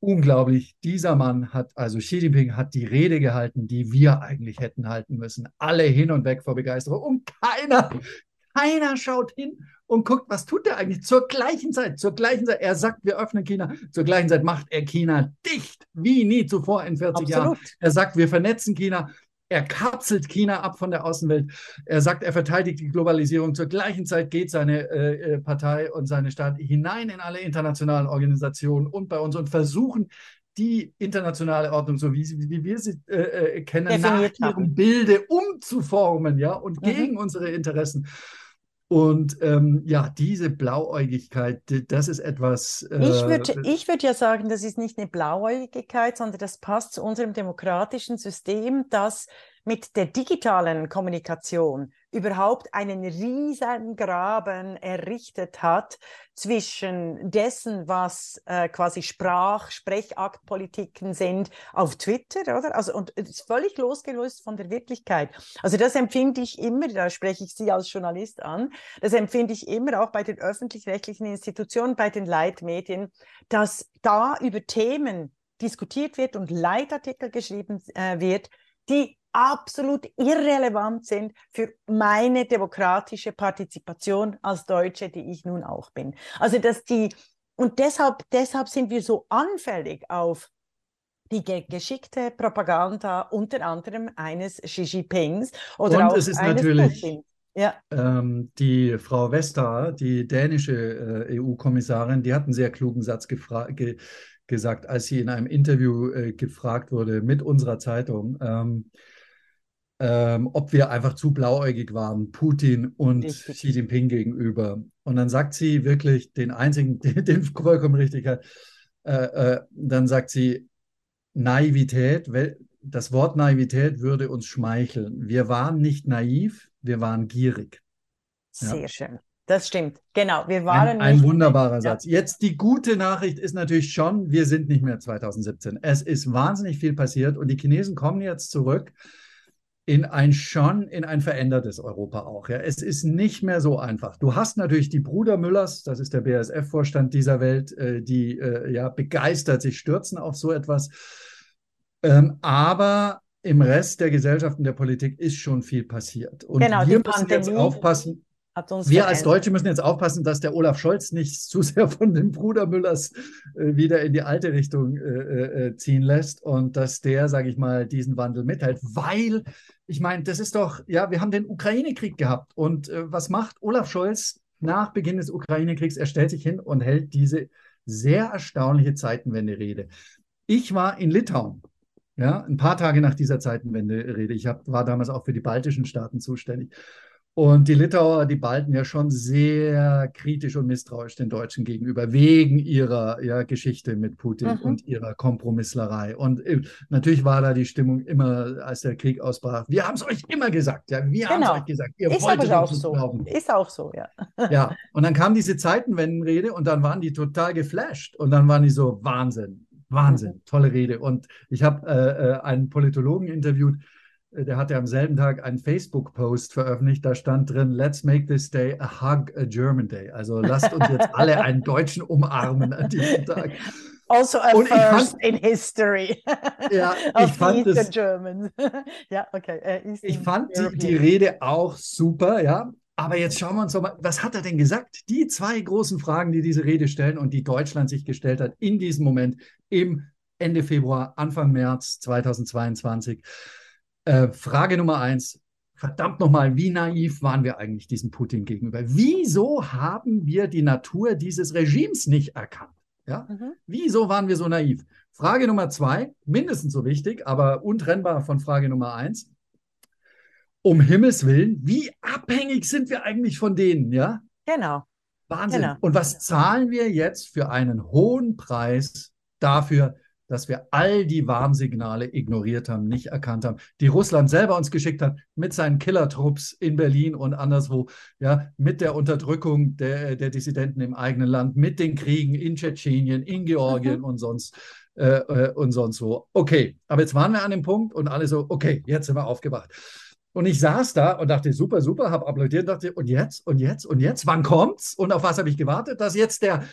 unglaublich. Dieser Mann hat, also Xi Jinping hat die Rede gehalten, die wir eigentlich hätten halten müssen. Alle hin und weg vor Begeisterung und keiner, keiner schaut hin und guckt, was tut er eigentlich zur gleichen Zeit, zur gleichen Zeit. Er sagt, wir öffnen China. Zur gleichen Zeit macht er China dicht, wie nie zuvor in 40 Absolut. Jahren. Er sagt, wir vernetzen China. Er kapselt China ab von der Außenwelt. Er sagt, er verteidigt die Globalisierung. Zur gleichen Zeit geht seine äh, äh, Partei und seine Staat hinein in alle internationalen Organisationen und bei uns und versuchen, die internationale Ordnung, so wie, wie wir sie äh, äh kennen, Definiert nach ihrem Bilde umzuformen, ja, und mhm. gegen unsere Interessen. Und ähm, ja, diese Blauäugigkeit, das ist etwas. Äh, ich würde ich würd ja sagen, das ist nicht eine Blauäugigkeit, sondern das passt zu unserem demokratischen System, das mit der digitalen Kommunikation überhaupt einen riesen Graben errichtet hat zwischen dessen, was äh, quasi Sprach-, Sprechaktpolitiken sind auf Twitter, oder? Also, und es ist völlig losgelöst von der Wirklichkeit. Also, das empfinde ich immer, da spreche ich Sie als Journalist an, das empfinde ich immer auch bei den öffentlich-rechtlichen Institutionen, bei den Leitmedien, dass da über Themen diskutiert wird und Leitartikel geschrieben äh, wird, die absolut irrelevant sind für meine demokratische Partizipation als Deutsche, die ich nun auch bin. Also dass die und deshalb deshalb sind wir so anfällig auf die ge geschickte Propaganda unter anderem eines Xi Jinpings oder und auch es ist eines natürlich Putin. Ja. Ähm, die Frau Vesta, die dänische äh, EU-Kommissarin, die hat einen sehr klugen Satz ge gesagt, als sie in einem Interview äh, gefragt wurde mit unserer Zeitung. Ähm, ähm, ob wir einfach zu blauäugig waren, Putin und richtig. Xi Jinping gegenüber. Und dann sagt sie wirklich den einzigen, *laughs* den, den vollkommen richtig hat, äh, äh, dann sagt sie, Naivität, das Wort Naivität würde uns schmeicheln. Wir waren nicht naiv, wir waren gierig. Sehr ja. schön. Das stimmt, genau. Wir waren ein, ein wunderbarer ja. Satz. Jetzt die gute Nachricht ist natürlich schon, wir sind nicht mehr 2017. Es ist wahnsinnig viel passiert und die Chinesen kommen jetzt zurück in ein schon in ein verändertes Europa auch. Ja. Es ist nicht mehr so einfach. Du hast natürlich die Bruder Müllers, das ist der BASF-Vorstand dieser Welt, äh, die äh, ja begeistert sich stürzen auf so etwas. Ähm, aber im Rest der Gesellschaft und der Politik ist schon viel passiert. Und genau, wir müssen Pandemie jetzt aufpassen. Wir als Deutsche müssen jetzt aufpassen, dass der Olaf Scholz nicht *laughs* zu sehr von den Bruder Müllers äh, wieder in die alte Richtung äh, äh, äh ziehen lässt und dass der, sage ich mal, diesen Wandel mitteilt, weil ich meine, das ist doch, ja, wir haben den Ukraine-Krieg gehabt. Und äh, was macht Olaf Scholz nach Beginn des Ukraine-Kriegs? Er stellt sich hin und hält diese sehr erstaunliche Zeitenwende-Rede. Ich war in Litauen, ja, ein paar Tage nach dieser Zeitenwende-Rede. Ich hab, war damals auch für die baltischen Staaten zuständig. Und die Litauer, die balten ja schon sehr kritisch und misstrauisch den Deutschen gegenüber, wegen ihrer ja, Geschichte mit Putin mhm. und ihrer Kompromisslerei. Und äh, natürlich war da die Stimmung immer, als der Krieg ausbrach. Wir haben es euch immer gesagt, ja, wir genau. haben es euch gesagt. Ihr Ist wolltet auch so. Glauben. Ist auch so, ja. *laughs* ja, und dann kam diese Zeitenwendenrede und dann waren die total geflasht. Und dann waren die so, Wahnsinn, Wahnsinn, tolle Rede. Und ich habe äh, äh, einen Politologen interviewt, der hatte am selben Tag einen Facebook-Post veröffentlicht, da stand drin, Let's make this day a hug a German day. Also lasst uns jetzt alle *laughs* einen Deutschen umarmen an diesem Tag. Also a Und first fand, in history. Ja, *laughs* ich fand das, Germans. *laughs* ja, okay. ich fand die, die Rede auch super, ja. Aber jetzt schauen wir uns doch mal, was hat er denn gesagt? Die zwei großen Fragen, die diese Rede stellen und die Deutschland sich gestellt hat in diesem Moment im Ende Februar, Anfang März 2022. Äh, Frage Nummer eins. Verdammt nochmal, wie naiv waren wir eigentlich diesem Putin gegenüber? Wieso haben wir die Natur dieses Regimes nicht erkannt? Ja? Mhm. Wieso waren wir so naiv? Frage Nummer zwei, mindestens so wichtig, aber untrennbar von Frage Nummer eins. Um Himmels Willen, wie abhängig sind wir eigentlich von denen, ja? Genau. Wahnsinn. Genau. Und was zahlen wir jetzt für einen hohen Preis dafür, dass wir all die Warnsignale ignoriert haben, nicht erkannt haben, die Russland selber uns geschickt hat mit seinen Killertrupps in Berlin und anderswo, ja, mit der Unterdrückung der, der Dissidenten im eigenen Land, mit den Kriegen in Tschetschenien, in Georgien mhm. und sonst äh, äh, und sonst wo. Okay, aber jetzt waren wir an dem Punkt und alle so, okay, jetzt sind wir aufgewacht. Und ich saß da und dachte, super, super, habe applaudiert und dachte, und jetzt, und jetzt, und jetzt, wann kommt's? Und auf was habe ich gewartet? Dass jetzt der,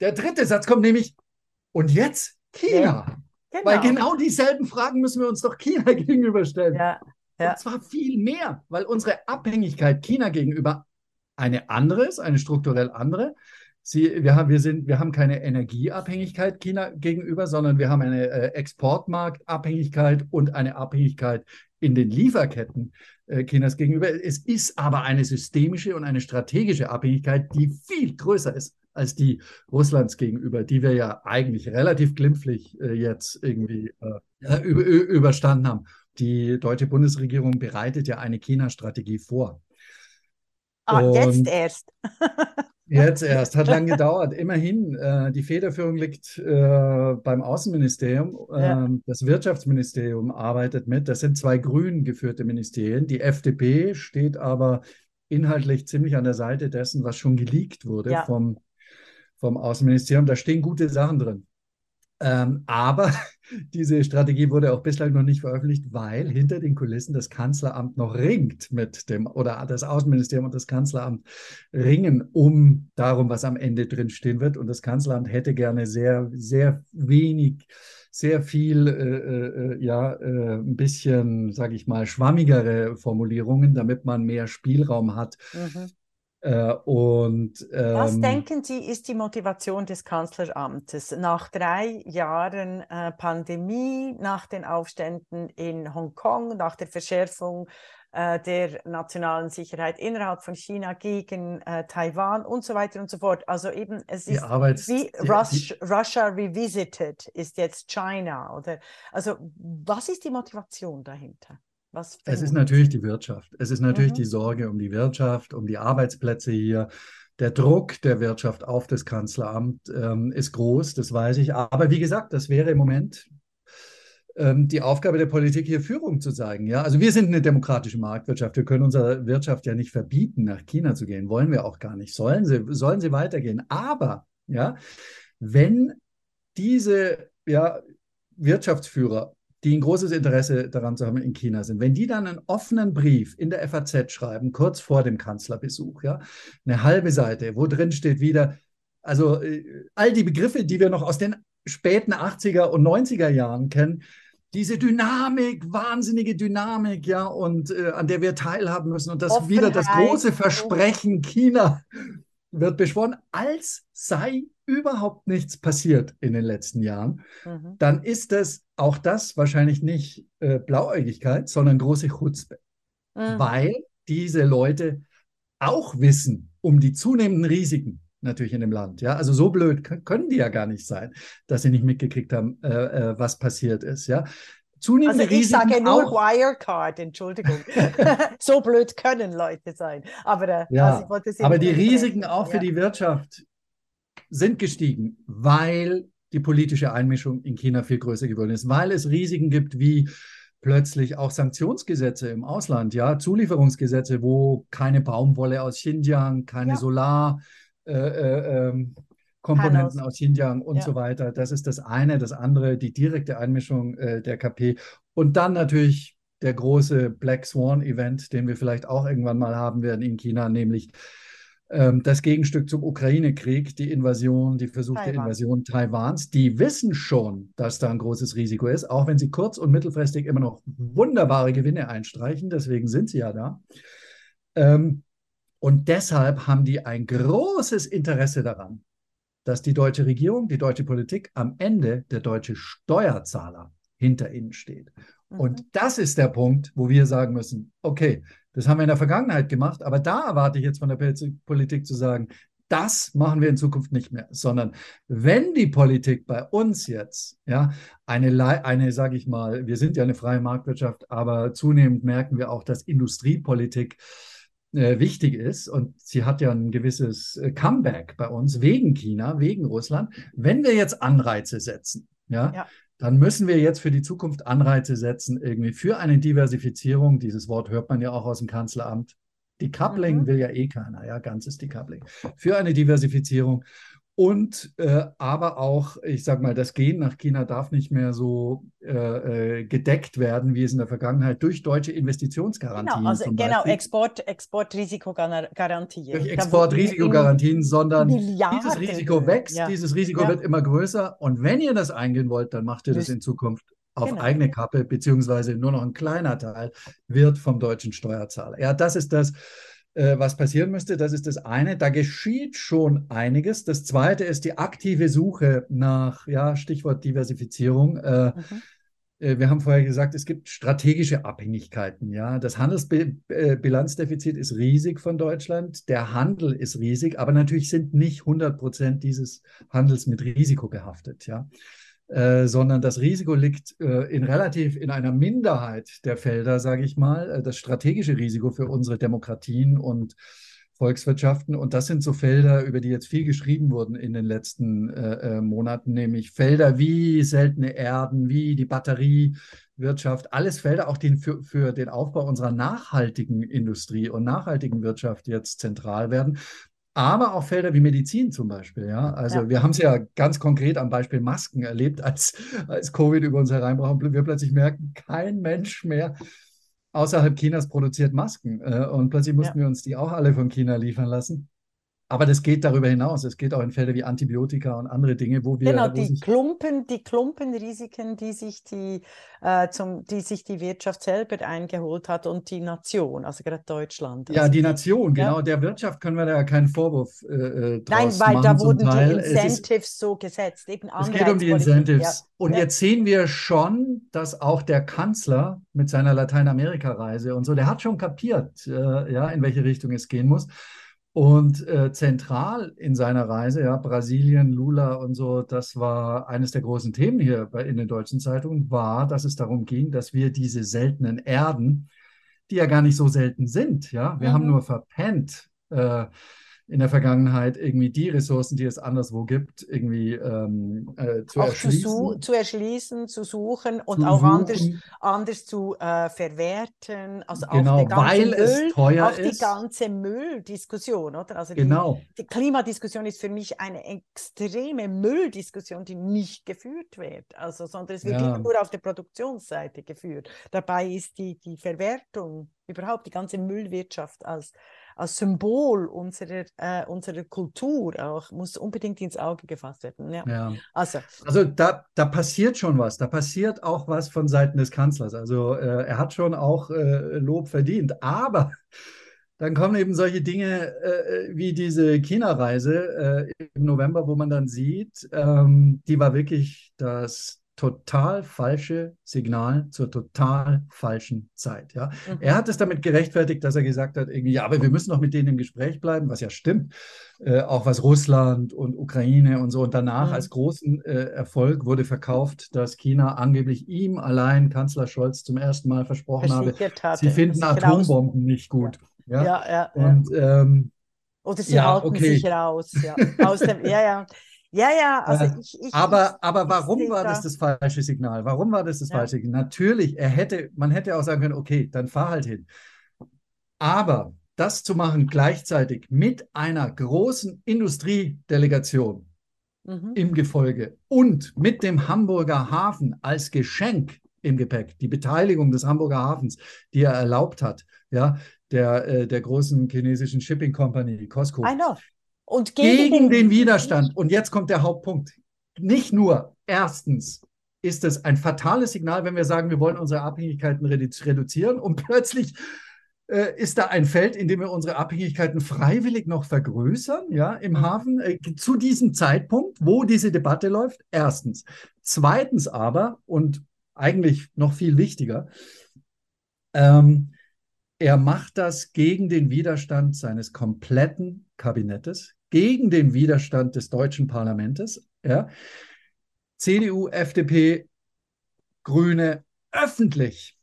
der dritte Satz kommt, nämlich, und jetzt China. Genau. Weil genau dieselben Fragen müssen wir uns doch China *laughs* gegenüberstellen. Ja, ja. Und zwar viel mehr, weil unsere Abhängigkeit China gegenüber eine andere ist, eine strukturell andere. Sie, wir, haben, wir, sind, wir haben keine Energieabhängigkeit China gegenüber, sondern wir haben eine äh, Exportmarktabhängigkeit und eine Abhängigkeit in den Lieferketten äh, Chinas gegenüber. Es ist aber eine systemische und eine strategische Abhängigkeit, die viel größer ist als die Russlands gegenüber, die wir ja eigentlich relativ glimpflich äh, jetzt irgendwie äh, über, überstanden haben. Die deutsche Bundesregierung bereitet ja eine China-Strategie vor. Ah, Und jetzt erst. *laughs* Jetzt erst, hat lang gedauert. Immerhin, äh, die Federführung liegt äh, beim Außenministerium. Ja. Ähm, das Wirtschaftsministerium arbeitet mit. Das sind zwei grün geführte Ministerien. Die FDP steht aber inhaltlich ziemlich an der Seite dessen, was schon geleakt wurde ja. vom vom Außenministerium. Da stehen gute Sachen drin. Ähm, aber diese Strategie wurde auch bislang noch nicht veröffentlicht, weil hinter den Kulissen das Kanzleramt noch ringt mit dem, oder das Außenministerium und das Kanzleramt ringen um darum, was am Ende drin stehen wird. Und das Kanzleramt hätte gerne sehr, sehr wenig, sehr viel, äh, äh, ja, äh, ein bisschen, sage ich mal, schwammigere Formulierungen, damit man mehr Spielraum hat. Mhm äh, und, ähm, Was denken Sie, ist die Motivation des Kanzleramtes nach drei Jahren äh, Pandemie, nach den Aufständen in Hongkong, nach der Verschärfung äh, der nationalen Sicherheit innerhalb von China gegen äh, Taiwan und so weiter und so fort. Also eben, es ist Arbeits wie die, Rus die, Russia Revisited ist jetzt China. Oder, also was ist die Motivation dahinter? Was es ist natürlich die Wirtschaft. Es ist natürlich mhm. die Sorge um die Wirtschaft, um die Arbeitsplätze hier. Der Druck der Wirtschaft auf das Kanzleramt ähm, ist groß, das weiß ich. Aber wie gesagt, das wäre im Moment ähm, die Aufgabe der Politik, hier Führung zu zeigen. Ja? Also wir sind eine demokratische Marktwirtschaft. Wir können unserer Wirtschaft ja nicht verbieten, nach China zu gehen. Wollen wir auch gar nicht. Sollen sie, sollen sie weitergehen. Aber ja, wenn diese ja, Wirtschaftsführer die ein großes Interesse daran zu haben in China sind, wenn die dann einen offenen Brief in der FAZ schreiben, kurz vor dem Kanzlerbesuch, ja, eine halbe Seite, wo drin steht wieder, also äh, all die Begriffe, die wir noch aus den späten 80er und 90er Jahren kennen, diese Dynamik, wahnsinnige Dynamik, ja, und äh, an der wir teilhaben müssen und das Offenheit. wieder das große Versprechen China wird beschworen, als sei überhaupt nichts passiert in den letzten Jahren, mhm. dann ist das auch das wahrscheinlich nicht äh, Blauäugigkeit, sondern große Chutzpe. Mhm. Weil diese Leute auch wissen um die zunehmenden Risiken natürlich in dem Land. Ja, also so blöd können die ja gar nicht sein, dass sie nicht mitgekriegt haben, äh, äh, was passiert ist. Ja, zunehmende also ich Risiken sage nur auch. Wirecard, Entschuldigung. *laughs* *laughs* so blöd können Leute sein. Aber, äh, Ja, also aber die Risiken auch für Ja. die Wirtschaft sind gestiegen, weil die politische Einmischung in China viel größer geworden ist, weil es Risiken gibt wie plötzlich auch Sanktionsgesetze im Ausland, ja, Zulieferungsgesetze, wo keine Baumwolle aus Xinjiang, keine Ja. Solar äh, äh, ähm, Komponenten aus Xinjiang und Ja. so weiter. Das ist das eine. Das andere, die direkte Einmischung äh, der KP. Und dann natürlich der große Black Swan Event, den wir vielleicht auch irgendwann mal haben werden in China, nämlich ähm, das Gegenstück zum Ukraine-Krieg, die Invasion, die versuchte Taiwan. Invasion Taiwans. Die wissen schon, dass da ein großes Risiko ist, auch wenn sie kurz- und mittelfristig immer noch wunderbare Gewinne einstreichen. Deswegen sind sie ja da. Ähm, und deshalb haben die ein großes Interesse daran, dass die deutsche Regierung, die deutsche Politik am Ende der deutsche Steuerzahler hinter ihnen steht. Mhm. Und das ist der Punkt, wo wir sagen müssen, okay, das haben wir in der Vergangenheit gemacht, aber da erwarte ich jetzt von der Politik zu sagen, das machen wir in Zukunft nicht mehr, sondern wenn die Politik bei uns jetzt, ja, eine, eine sage ich mal, wir sind ja eine freie Marktwirtschaft, aber zunehmend merken wir auch, dass Industriepolitik äh, wichtig ist und sie hat ja ein gewisses äh, Comeback bei uns wegen China, wegen Russland. Wenn wir jetzt Anreize setzen, ja, Ja. dann müssen wir jetzt für die Zukunft Anreize setzen, irgendwie für eine Diversifizierung. Dieses Wort hört man ja auch aus dem Kanzleramt. Decoupling Mhm. will ja eh keiner, ja, ganzes Decoupling. Für eine Diversifizierung. Und äh, aber auch, ich sage mal, das Gehen nach China darf nicht mehr so äh, äh, gedeckt werden, wie es in der Vergangenheit durch deutsche Investitionsgarantien Genau, also genau. Export, Exportrisikogarantien. durch Exportrisikogarantien, sondern Milliarden dieses Risiko wächst, Ja. dieses Risiko Ja. wird immer größer. Und wenn ihr das eingehen wollt, dann macht ihr das in Zukunft auf Genau. eigene Kappe, beziehungsweise nur noch ein kleiner Teil wird vom deutschen Steuerzahler. Ja, das ist das, was passieren müsste. Das ist das eine. Da geschieht schon einiges. Das zweite ist die aktive Suche nach, ja, Stichwort Diversifizierung. Äh, Mhm. äh, Wir haben vorher gesagt, es gibt strategische Abhängigkeiten. Ja, das Handelsbilanzdefizit ist riesig von Deutschland. Der Handel ist riesig, aber natürlich sind nicht 100 Prozent dieses Handels mit Risiko behaftet. Ja, äh, sondern das Risiko liegt äh, in relativ in einer Minderheit der Felder, sage ich mal. Äh, das strategische Risiko für unsere Demokratien und Volkswirtschaften. Und das sind so Felder, über die jetzt viel geschrieben wurden in den letzten äh, äh, Monaten, nämlich Felder wie seltene Erden, wie die Batteriewirtschaft, alles Felder, auch die für, für den Aufbau unserer nachhaltigen Industrie und nachhaltigen Wirtschaft jetzt zentral werden. Aber auch Felder wie Medizin zum Beispiel, ja. Also Ja. wir haben es ja ganz konkret am Beispiel Masken erlebt, als, als Covid über uns hereinbrach und wir plötzlich merken, kein Mensch mehr außerhalb Chinas produziert Masken. Äh, und plötzlich mussten wir uns die auch alle von China liefern lassen. Aber das geht darüber hinaus. Es geht auch in Felder wie Antibiotika und andere Dinge, wo wir, Genau, wo die Klumpen, die Klumpenrisiken, die sich die, äh, zum, die sich die Wirtschaft selber eingeholt hat und die Nation, also gerade Deutschland. Ja, Also die Nation, ja. genau. Der Wirtschaft können wir da ja keinen Vorwurf äh, äh, Nein, weil machen da wurden die Teil. Ist, Incentives so gesetzt, eben es geht um die Incentives. ja. Und Ja. jetzt sehen wir schon, dass auch der Kanzler mit seiner Lateinamerika-Reise und so, der hat schon kapiert, äh, ja, in welche Richtung es gehen muss. Und äh, zentral in seiner Reise, ja, Brasilien, Lula und so, das war eines der großen Themen hier bei, in den deutschen Zeitungen, war, dass es darum ging, dass wir diese seltenen Erden, die ja gar nicht so selten sind, ja, wir Mhm. haben nur verpennt, äh, in der Vergangenheit irgendwie die Ressourcen, die es anderswo gibt, irgendwie ähm, äh, zu Auch zu, erschließen, zu erschließen, zu suchen und zu auch anders, suchen. anders zu äh, verwerten, also auch Genau, ganze weil es Müll, teuer auch die ist. ganze Mülldiskussion, oder? Also die, Genau. die Klimadiskussion ist für mich eine extreme Mülldiskussion, die nicht geführt wird, also, sondern es wird Ja. nur auf der Produktionsseite geführt. Dabei ist die, die Verwertung, überhaupt die ganze Müllwirtschaft als, als Symbol unserer, äh, unserer Kultur auch, muss unbedingt ins Auge gefasst werden. Ja. Ja. Also, Also da, da passiert schon was. Da passiert auch was von Seiten des Kanzlers. Also äh, er hat schon auch äh, Lob verdient. Aber dann kommen eben solche Dinge äh, wie diese China-Reise äh, im November, wo man dann sieht, ähm, die war wirklich das total falsche Signal zur total falschen Zeit. Ja? Mhm. Er hat es damit gerechtfertigt, dass er gesagt hat, irgendwie, ja, aber wir müssen doch mit denen im Gespräch bleiben, was ja stimmt, äh, auch was Russland und Ukraine und so. Und danach mhm. als großen äh, Erfolg wurde verkauft, dass China angeblich ihm allein, Kanzler Scholz, zum ersten Mal versprochen habe, hatte. sie finden Atombomben nicht gut. Ja, ja, ja. Und, ähm, Oder sie ja, halten okay. sich raus. Ja. Aus dem, ja, ja. *laughs* Ja, ja, also äh, ich, ich, aber, ich, aber warum war das das falsche Signal? Warum war das das ja. falsche Signal? Natürlich, er hätte, man hätte auch sagen können, okay, dann fahr halt hin. Aber das zu machen gleichzeitig mit einer großen Industriedelegation mhm. im Gefolge und mit dem Hamburger Hafen als Geschenk im Gepäck, die Beteiligung des Hamburger Hafens, die er erlaubt hat, ja, der, äh, der großen chinesischen Shipping Company, Costco. I know. Und gegen, gegen den, Widerstand. Und jetzt kommt der Hauptpunkt. Nicht nur, erstens, ist es ein fatales Signal, wenn wir sagen, wir wollen unsere Abhängigkeiten reduzieren und plötzlich äh, ist da ein Feld, in dem wir unsere Abhängigkeiten freiwillig noch vergrößern, ja, im mhm. Hafen, äh, zu diesem Zeitpunkt, wo diese Debatte läuft, erstens. Zweitens aber, und eigentlich noch viel wichtiger, ähm, er macht das gegen den Widerstand seines kompletten Kabinettes, gegen den Widerstand des deutschen Parlaments. Ja. CDU, FDP, Grüne öffentlich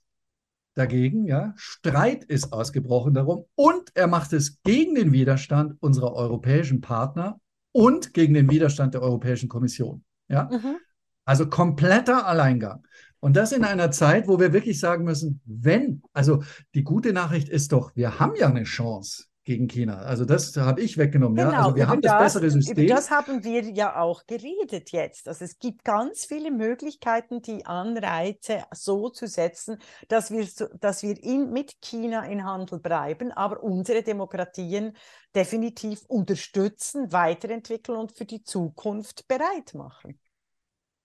dagegen. Ja. Streit ist ausgebrochen darum und er macht es gegen den Widerstand unserer europäischen Partner und gegen den Widerstand der Europäischen Kommission. Ja. Mhm. Also kompletter Alleingang. Und das in einer Zeit, wo wir wirklich sagen müssen, wenn, also die gute Nachricht ist doch, wir haben ja eine Chance gegen China. Also das habe ich weggenommen. Genau, ja? Also wir haben das, das, bessere System. Über das haben wir ja auch geredet jetzt. Also es gibt ganz viele Möglichkeiten, die Anreize so zu setzen, dass wir, dass wir in, mit China in Handel bleiben, aber unsere Demokratien definitiv unterstützen, weiterentwickeln und für die Zukunft bereit machen.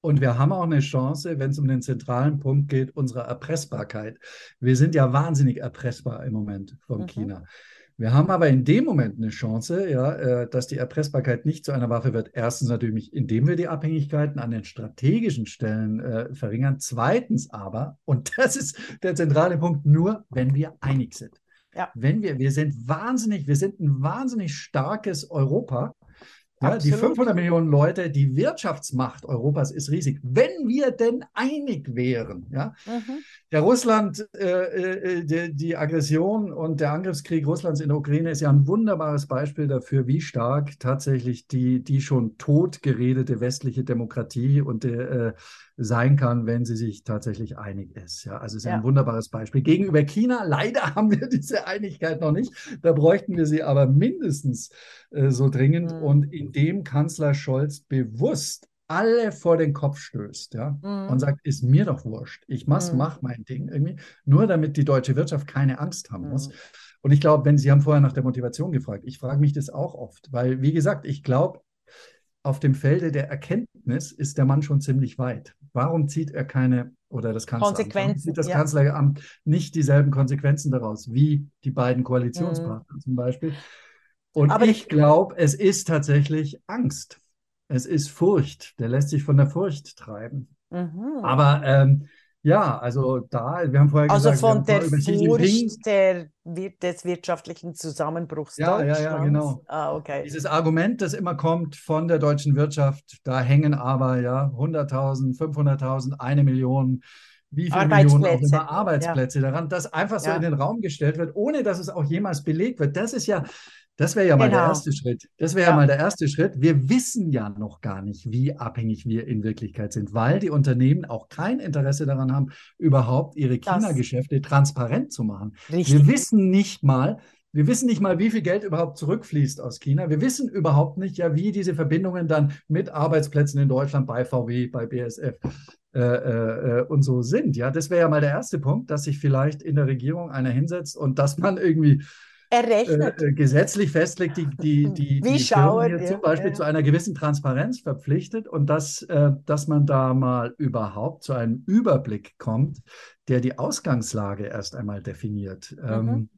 Und wir haben auch eine Chance, wenn es um den zentralen Punkt geht, unserer Erpressbarkeit. Wir sind ja wahnsinnig erpressbar im Moment von mhm. China. Wir haben aber in dem Moment eine Chance, ja, äh, dass die Erpressbarkeit nicht zu einer Waffe wird. Erstens natürlich, indem wir die Abhängigkeiten an den strategischen Stellen äh, verringern. Zweitens aber, und *laughs* das ist der zentrale Punkt, nur wenn wir einig sind. Ja. Wenn wir, wir sind wahnsinnig, wir sind ein wahnsinnig starkes Europa. Ja, die 500 Millionen Leute, die Wirtschaftsmacht Europas ist riesig. Wenn wir denn einig wären, ja, mhm. der Russland, äh, äh, die, die, Aggression und der Angriffskrieg Russlands in der Ukraine ist ja ein wunderbares Beispiel dafür, wie stark tatsächlich die, die schon totgeredete westliche Demokratie und der äh, sein kann, wenn sie sich tatsächlich einig ist. Ja, also es ist ja. ein wunderbares Beispiel. Gegenüber China, leider *laughs* haben wir diese Einigkeit noch nicht. Da bräuchten wir sie aber mindestens äh, so dringend. Mhm. Und indem Kanzler Scholz bewusst alle vor den Kopf stößt, ja, mhm. und sagt, ist mir doch wurscht. Ich mach, mhm. mach mein Ding irgendwie, nur damit die deutsche Wirtschaft keine Angst haben muss. Mhm. Und ich glaube, wenn Sie haben vorher nach der Motivation gefragt, ich frage mich das auch oft, weil, wie gesagt, ich glaube, auf dem Felde der Erkenntnis ist der Mann schon ziemlich weit. Warum zieht er keine oder das Kanzleramt, Konsequenzen, zieht das ja. Kanzleramt nicht dieselben Konsequenzen daraus, wie die beiden Koalitionspartner mhm. zum Beispiel? Und Aber ich glaube, es ist tatsächlich Angst. Es ist Furcht. Der lässt sich von der Furcht treiben. Mhm. Aber ähm, ja, also da, wir haben vorher also gesagt, von der Furcht der, des wirtschaftlichen Zusammenbruchs ja, Deutschlands. Ja, ja, genau. Ah, okay. Dieses Argument, das immer kommt von der deutschen Wirtschaft, da hängen aber ja 100.000, 500.000, eine Million, wie viele Millionen auch immer Arbeitsplätze ja. daran, das einfach so ja. in den Raum gestellt wird, ohne dass es auch jemals belegt wird. Das ist ja, das wäre ja mal genau. der erste Schritt. Das wäre ja. ja. mal der erste Schritt. Wir wissen ja noch gar nicht, wie abhängig wir in Wirklichkeit sind, weil die Unternehmen auch kein Interesse daran haben, überhaupt ihre China-Geschäfte transparent zu machen. Richtig. Wir wissen nicht mal, wir wissen nicht mal, wie viel Geld überhaupt zurückfließt aus China. Wir wissen überhaupt nicht, ja, wie diese Verbindungen dann mit Arbeitsplätzen in Deutschland bei VW, bei BSF äh, äh, und so sind. Ja, das wäre ja mal der erste Punkt, dass sich vielleicht in der Regierung einer hinsetzt und dass man irgendwie errechnet. Äh, äh, gesetzlich festlegt, die, die, *laughs* die, Wie die schauen, hier zum Beispiel ja. zu einer gewissen Transparenz verpflichtet und dass, äh, dass man da mal überhaupt zu einem Überblick kommt, der die Ausgangslage erst einmal definiert. Mhm. Ähm,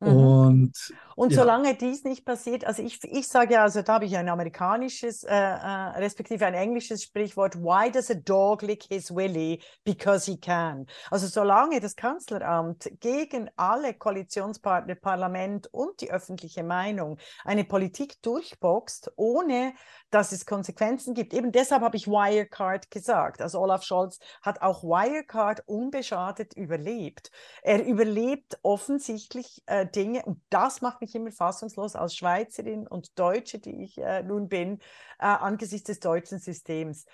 Mhm. Und, und ja. solange dies nicht passiert, also ich, ich sage ja, also da habe ich ein amerikanisches, äh, äh, respektive ein englisches Sprichwort, why does a dog lick his willy? Because he can. Also solange das Kanzleramt gegen alle Koalitionspartner, Parlament und die öffentliche Meinung eine Politik durchboxt, ohne dass es Konsequenzen gibt. Eben deshalb habe ich Wirecard gesagt. Also Olaf Scholz hat auch Wirecard unbeschadet überlebt. Er überlebt offensichtlich äh, Dinge und das macht mich immer fassungslos als Schweizerin und Deutsche, die ich äh, nun bin, äh, angesichts des deutschen Systems.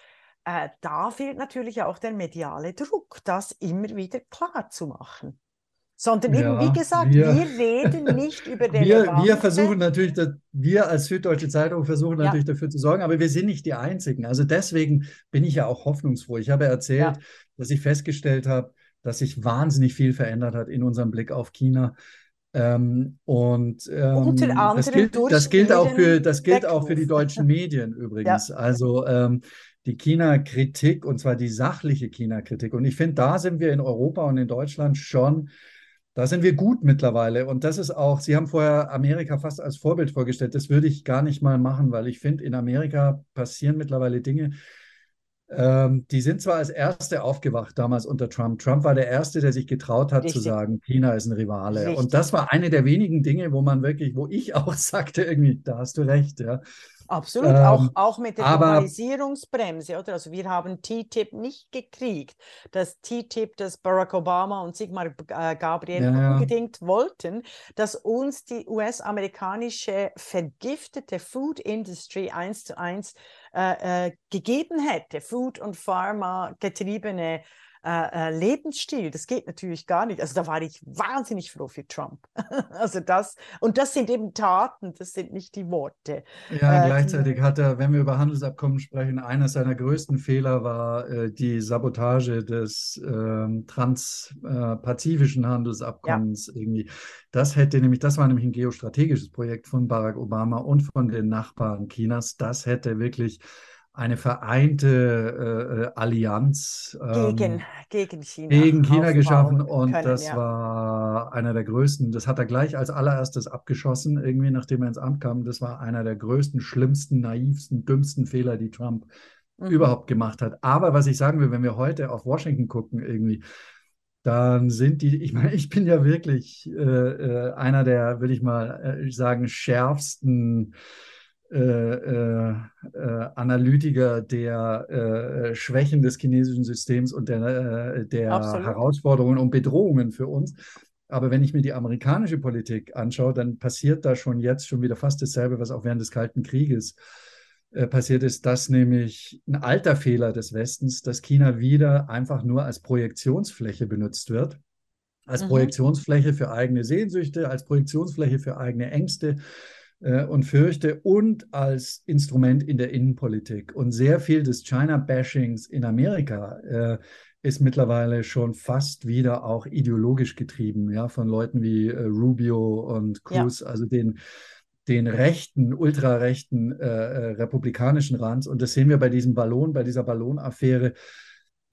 Äh, da fehlt natürlich auch der mediale Druck, das immer wieder klar zu machen sondern eben, wie gesagt, wir, wir reden *laughs* nicht über den wir, wir versuchen natürlich, wir als Süddeutsche Zeitung versuchen ja. natürlich dafür zu sorgen, aber wir sind nicht die Einzigen. Also deswegen bin ich ja auch hoffnungsfroh. Ich habe erzählt, ja. dass ich festgestellt habe, dass sich wahnsinnig viel verändert hat in unserem Blick auf China. Ähm, und ähm, das, gilt, das gilt auch für das gilt auch für die deutschen Medien *laughs* übrigens. Ja. Also ähm, die China-Kritik und zwar die sachliche China-Kritik. Und ich finde, da sind wir in Europa und in Deutschland schon da sind wir gut mittlerweile. Und das ist auch, Sie haben vorher Amerika fast als Vorbild vorgestellt. Das würde ich gar nicht mal machen, weil ich finde, in Amerika passieren mittlerweile Dinge, ähm, die sind zwar als Erste aufgewacht damals unter Trump. Trump war der Erste, der sich getraut hat Richtig. zu sagen, China ist ein Rivale. Richtig. Und das war eine der wenigen Dinge, wo man wirklich, wo ich *laughs* auch sagte, irgendwie, da hast du recht, ja. Absolut, ähm, auch, auch mit der aber, Globalisierungsbremse, oder? Also wir haben TTIP nicht gekriegt. Das TTIP, das Barack Obama und Sigmar äh, Gabriel ja. unbedingt wollten, dass uns die US-amerikanische vergiftete Food Industry eins zu eins äh, äh, gegeben hätte. Food- und Pharma getriebene äh, äh, Lebensstil. Das geht natürlich gar nicht. Also da war ich wahnsinnig froh für Trump. *laughs* also das, und das sind eben Taten, das sind nicht die Worte. Ja, äh, gleichzeitig hat er, wenn wir über Handelsabkommen sprechen, einer seiner größten Fehler war äh, die Sabotage des ähm, transpazifischen Handelsabkommens ja. irgendwie. Das hätte nämlich, das war nämlich ein geostrategisches Projekt von Barack Obama und von den Nachbarn Chinas. Das hätte wirklich eine vereinte äh, Allianz ähm, gegen, gegen China, gegen China geschaffen und können, das ja. war einer der größten, das hat er gleich als allererstes abgeschossen, irgendwie nachdem er ins Amt kam. Das war einer der größten, schlimmsten, naivsten, dümmsten Fehler, die Trump mhm. überhaupt gemacht hat. Aber was ich sagen will, wenn wir heute auf Washington gucken, irgendwie, dann sind die, ich meine, ich bin ja wirklich äh, äh einer der, will ich mal äh, sagen, schärfsten äh, äh, äh, Analytiker der äh, Schwächen des chinesischen Systems und der, der Herausforderungen und Bedrohungen für uns. Aber wenn ich mir die amerikanische Politik anschaue, dann passiert da schon jetzt schon wieder fast dasselbe, was auch während des Kalten Krieges äh, passiert ist, dass nämlich ein alter Fehler des Westens, dass China wieder einfach nur als Projektionsfläche benutzt wird als mhm. Projektionsfläche für eigene Sehnsüchte, als Projektionsfläche für eigene Ängste, und fürchte und als Instrument in der Innenpolitik. Und sehr viel des China-Bashings in Amerika äh, ist mittlerweile schon fast wieder auch ideologisch getrieben, ja, von Leuten wie äh, Rubio und Cruz, ja. also den, den rechten, ultrarechten äh, äh, republikanischen Rand. Und das sehen wir bei diesem Ballon, bei dieser Ballonaffäre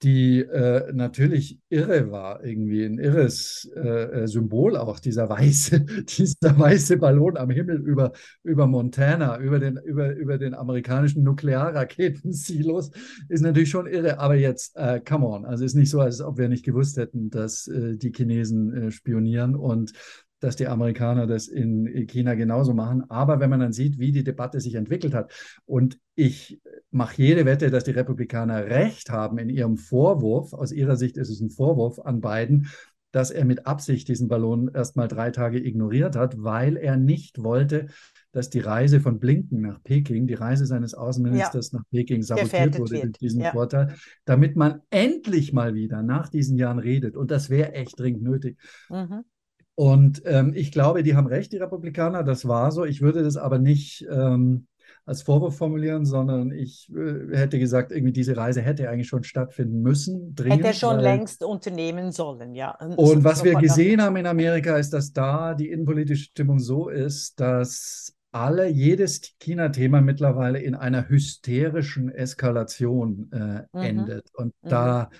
die äh, natürlich irre war, irgendwie ein irres äh, äh Symbol auch, dieser weiße, *laughs* dieser weiße Ballon am Himmel über, über Montana, über den, über, über den amerikanischen Nuklearraketensilos, ist natürlich schon irre. Aber jetzt, äh, come on, also ist nicht so, als ob wir nicht gewusst hätten, dass äh, die Chinesen äh, spionieren und dass die Amerikaner das in China genauso machen. Aber wenn man dann sieht, wie die Debatte sich entwickelt hat, und ich mache jede Wette, dass die Republikaner recht haben in ihrem Vorwurf, aus ihrer Sicht ist es ein Vorwurf an Biden, dass er mit Absicht diesen Ballon erst mal drei Tage ignoriert hat, weil er nicht wollte, dass die Reise von Blinken nach Peking, die Reise seines Außenministers ja. nach Peking sabotiert wurde wird. mit diesem ja. Vorteil, damit man endlich mal wieder nach diesen Jahren redet. Und das wäre echt dringend nötig. Mhm. Und ähm, ich glaube, die haben recht, die Republikaner, das war so. Ich würde das aber nicht ähm, als Vorwurf formulieren, sondern ich äh, hätte gesagt, irgendwie diese Reise hätte eigentlich schon stattfinden müssen. Dringend, hätte schon weil, längst unternehmen sollen, ja. Und was wir gesehen haben in Amerika ist, dass da die innenpolitische Stimmung so ist, dass alle, jedes China-Thema mittlerweile in einer hysterischen Eskalation äh, mhm. endet. Und mhm. da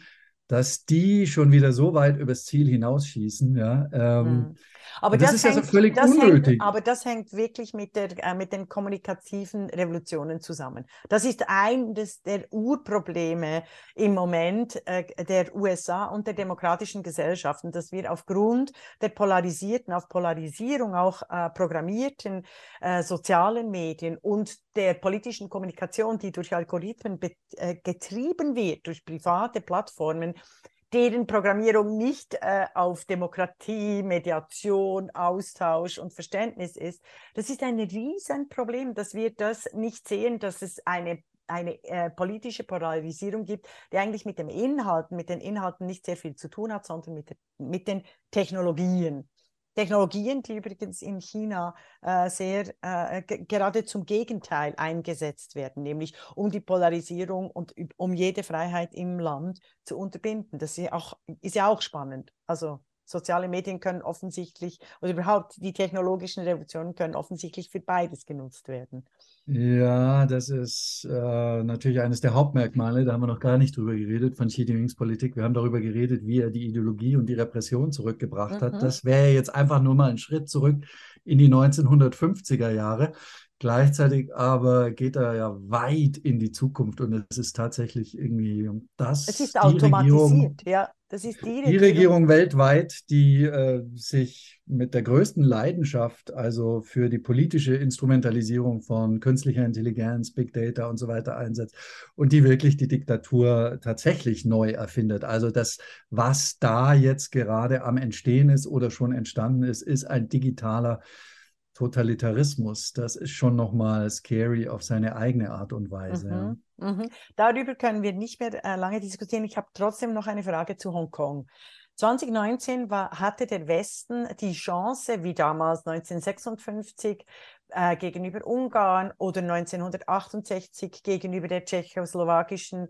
dass die schon wieder so weit übers Ziel hinausschießen. Ja, ähm, Hm. Aber das das ist ja so hängt, völlig das hängt, unnötig. aber das hängt wirklich mit der, äh, mit den kommunikativen Revolutionen zusammen. Das ist eines der Urprobleme im Moment äh, der USA und der demokratischen Gesellschaften, dass wir aufgrund der polarisierten, auf Polarisierung auch äh, programmierten äh, sozialen Medien und der politischen Kommunikation, die durch Algorithmen äh, getrieben wird, durch private Plattformen, deren Programmierung nicht äh, auf Demokratie, Mediation, Austausch und Verständnis ist. Das ist ein Riesenproblem, dass wir das nicht sehen, dass es eine eine äh, politische Polarisierung gibt, die eigentlich mit dem Inhalt, mit den Inhalten nicht sehr viel zu tun hat, sondern mit, mit den Technologien. Technologien, die übrigens in China äh, sehr äh, gerade zum Gegenteil eingesetzt werden, nämlich um die Polarisierung und um jede Freiheit im Land zu unterbinden. Das ist ja auch, ist ja auch spannend. Also soziale Medien können offensichtlich, oder überhaupt die technologischen Revolutionen können offensichtlich für beides genutzt werden. Ja, das ist äh, natürlich eines der Hauptmerkmale, da haben wir noch gar nicht drüber geredet, von Xi Jinpings Politik. Wir haben darüber geredet, wie er die Ideologie und die Repression zurückgebracht Mhm. hat. Das wäre jetzt einfach nur mal ein Schritt zurück in die 1950er Jahre. Gleichzeitig aber geht er ja weit in die Zukunft und es ist tatsächlich irgendwie das, Es ist die Regierung, automatisiert, ja. Das ist die die Regierung. Regierung weltweit, die äh, sich mit der größten Leidenschaft, also für die politische Instrumentalisierung von künstlicher Intelligenz, Big Data und so weiter einsetzt und die wirklich die Diktatur tatsächlich neu erfindet. Also das, was da jetzt gerade am Entstehen ist oder schon entstanden ist, ist ein digitaler Totalitarismus. Das ist schon nochmal scary auf seine eigene Art und Weise. Mhm, mhm. Darüber können wir nicht mehr äh, lange diskutieren. Ich habe trotzdem noch eine Frage zu Hongkong. 2019 war, hatte der Westen die Chance, wie damals 1956 äh, gegenüber Ungarn oder 1968 gegenüber der tschechoslowakischen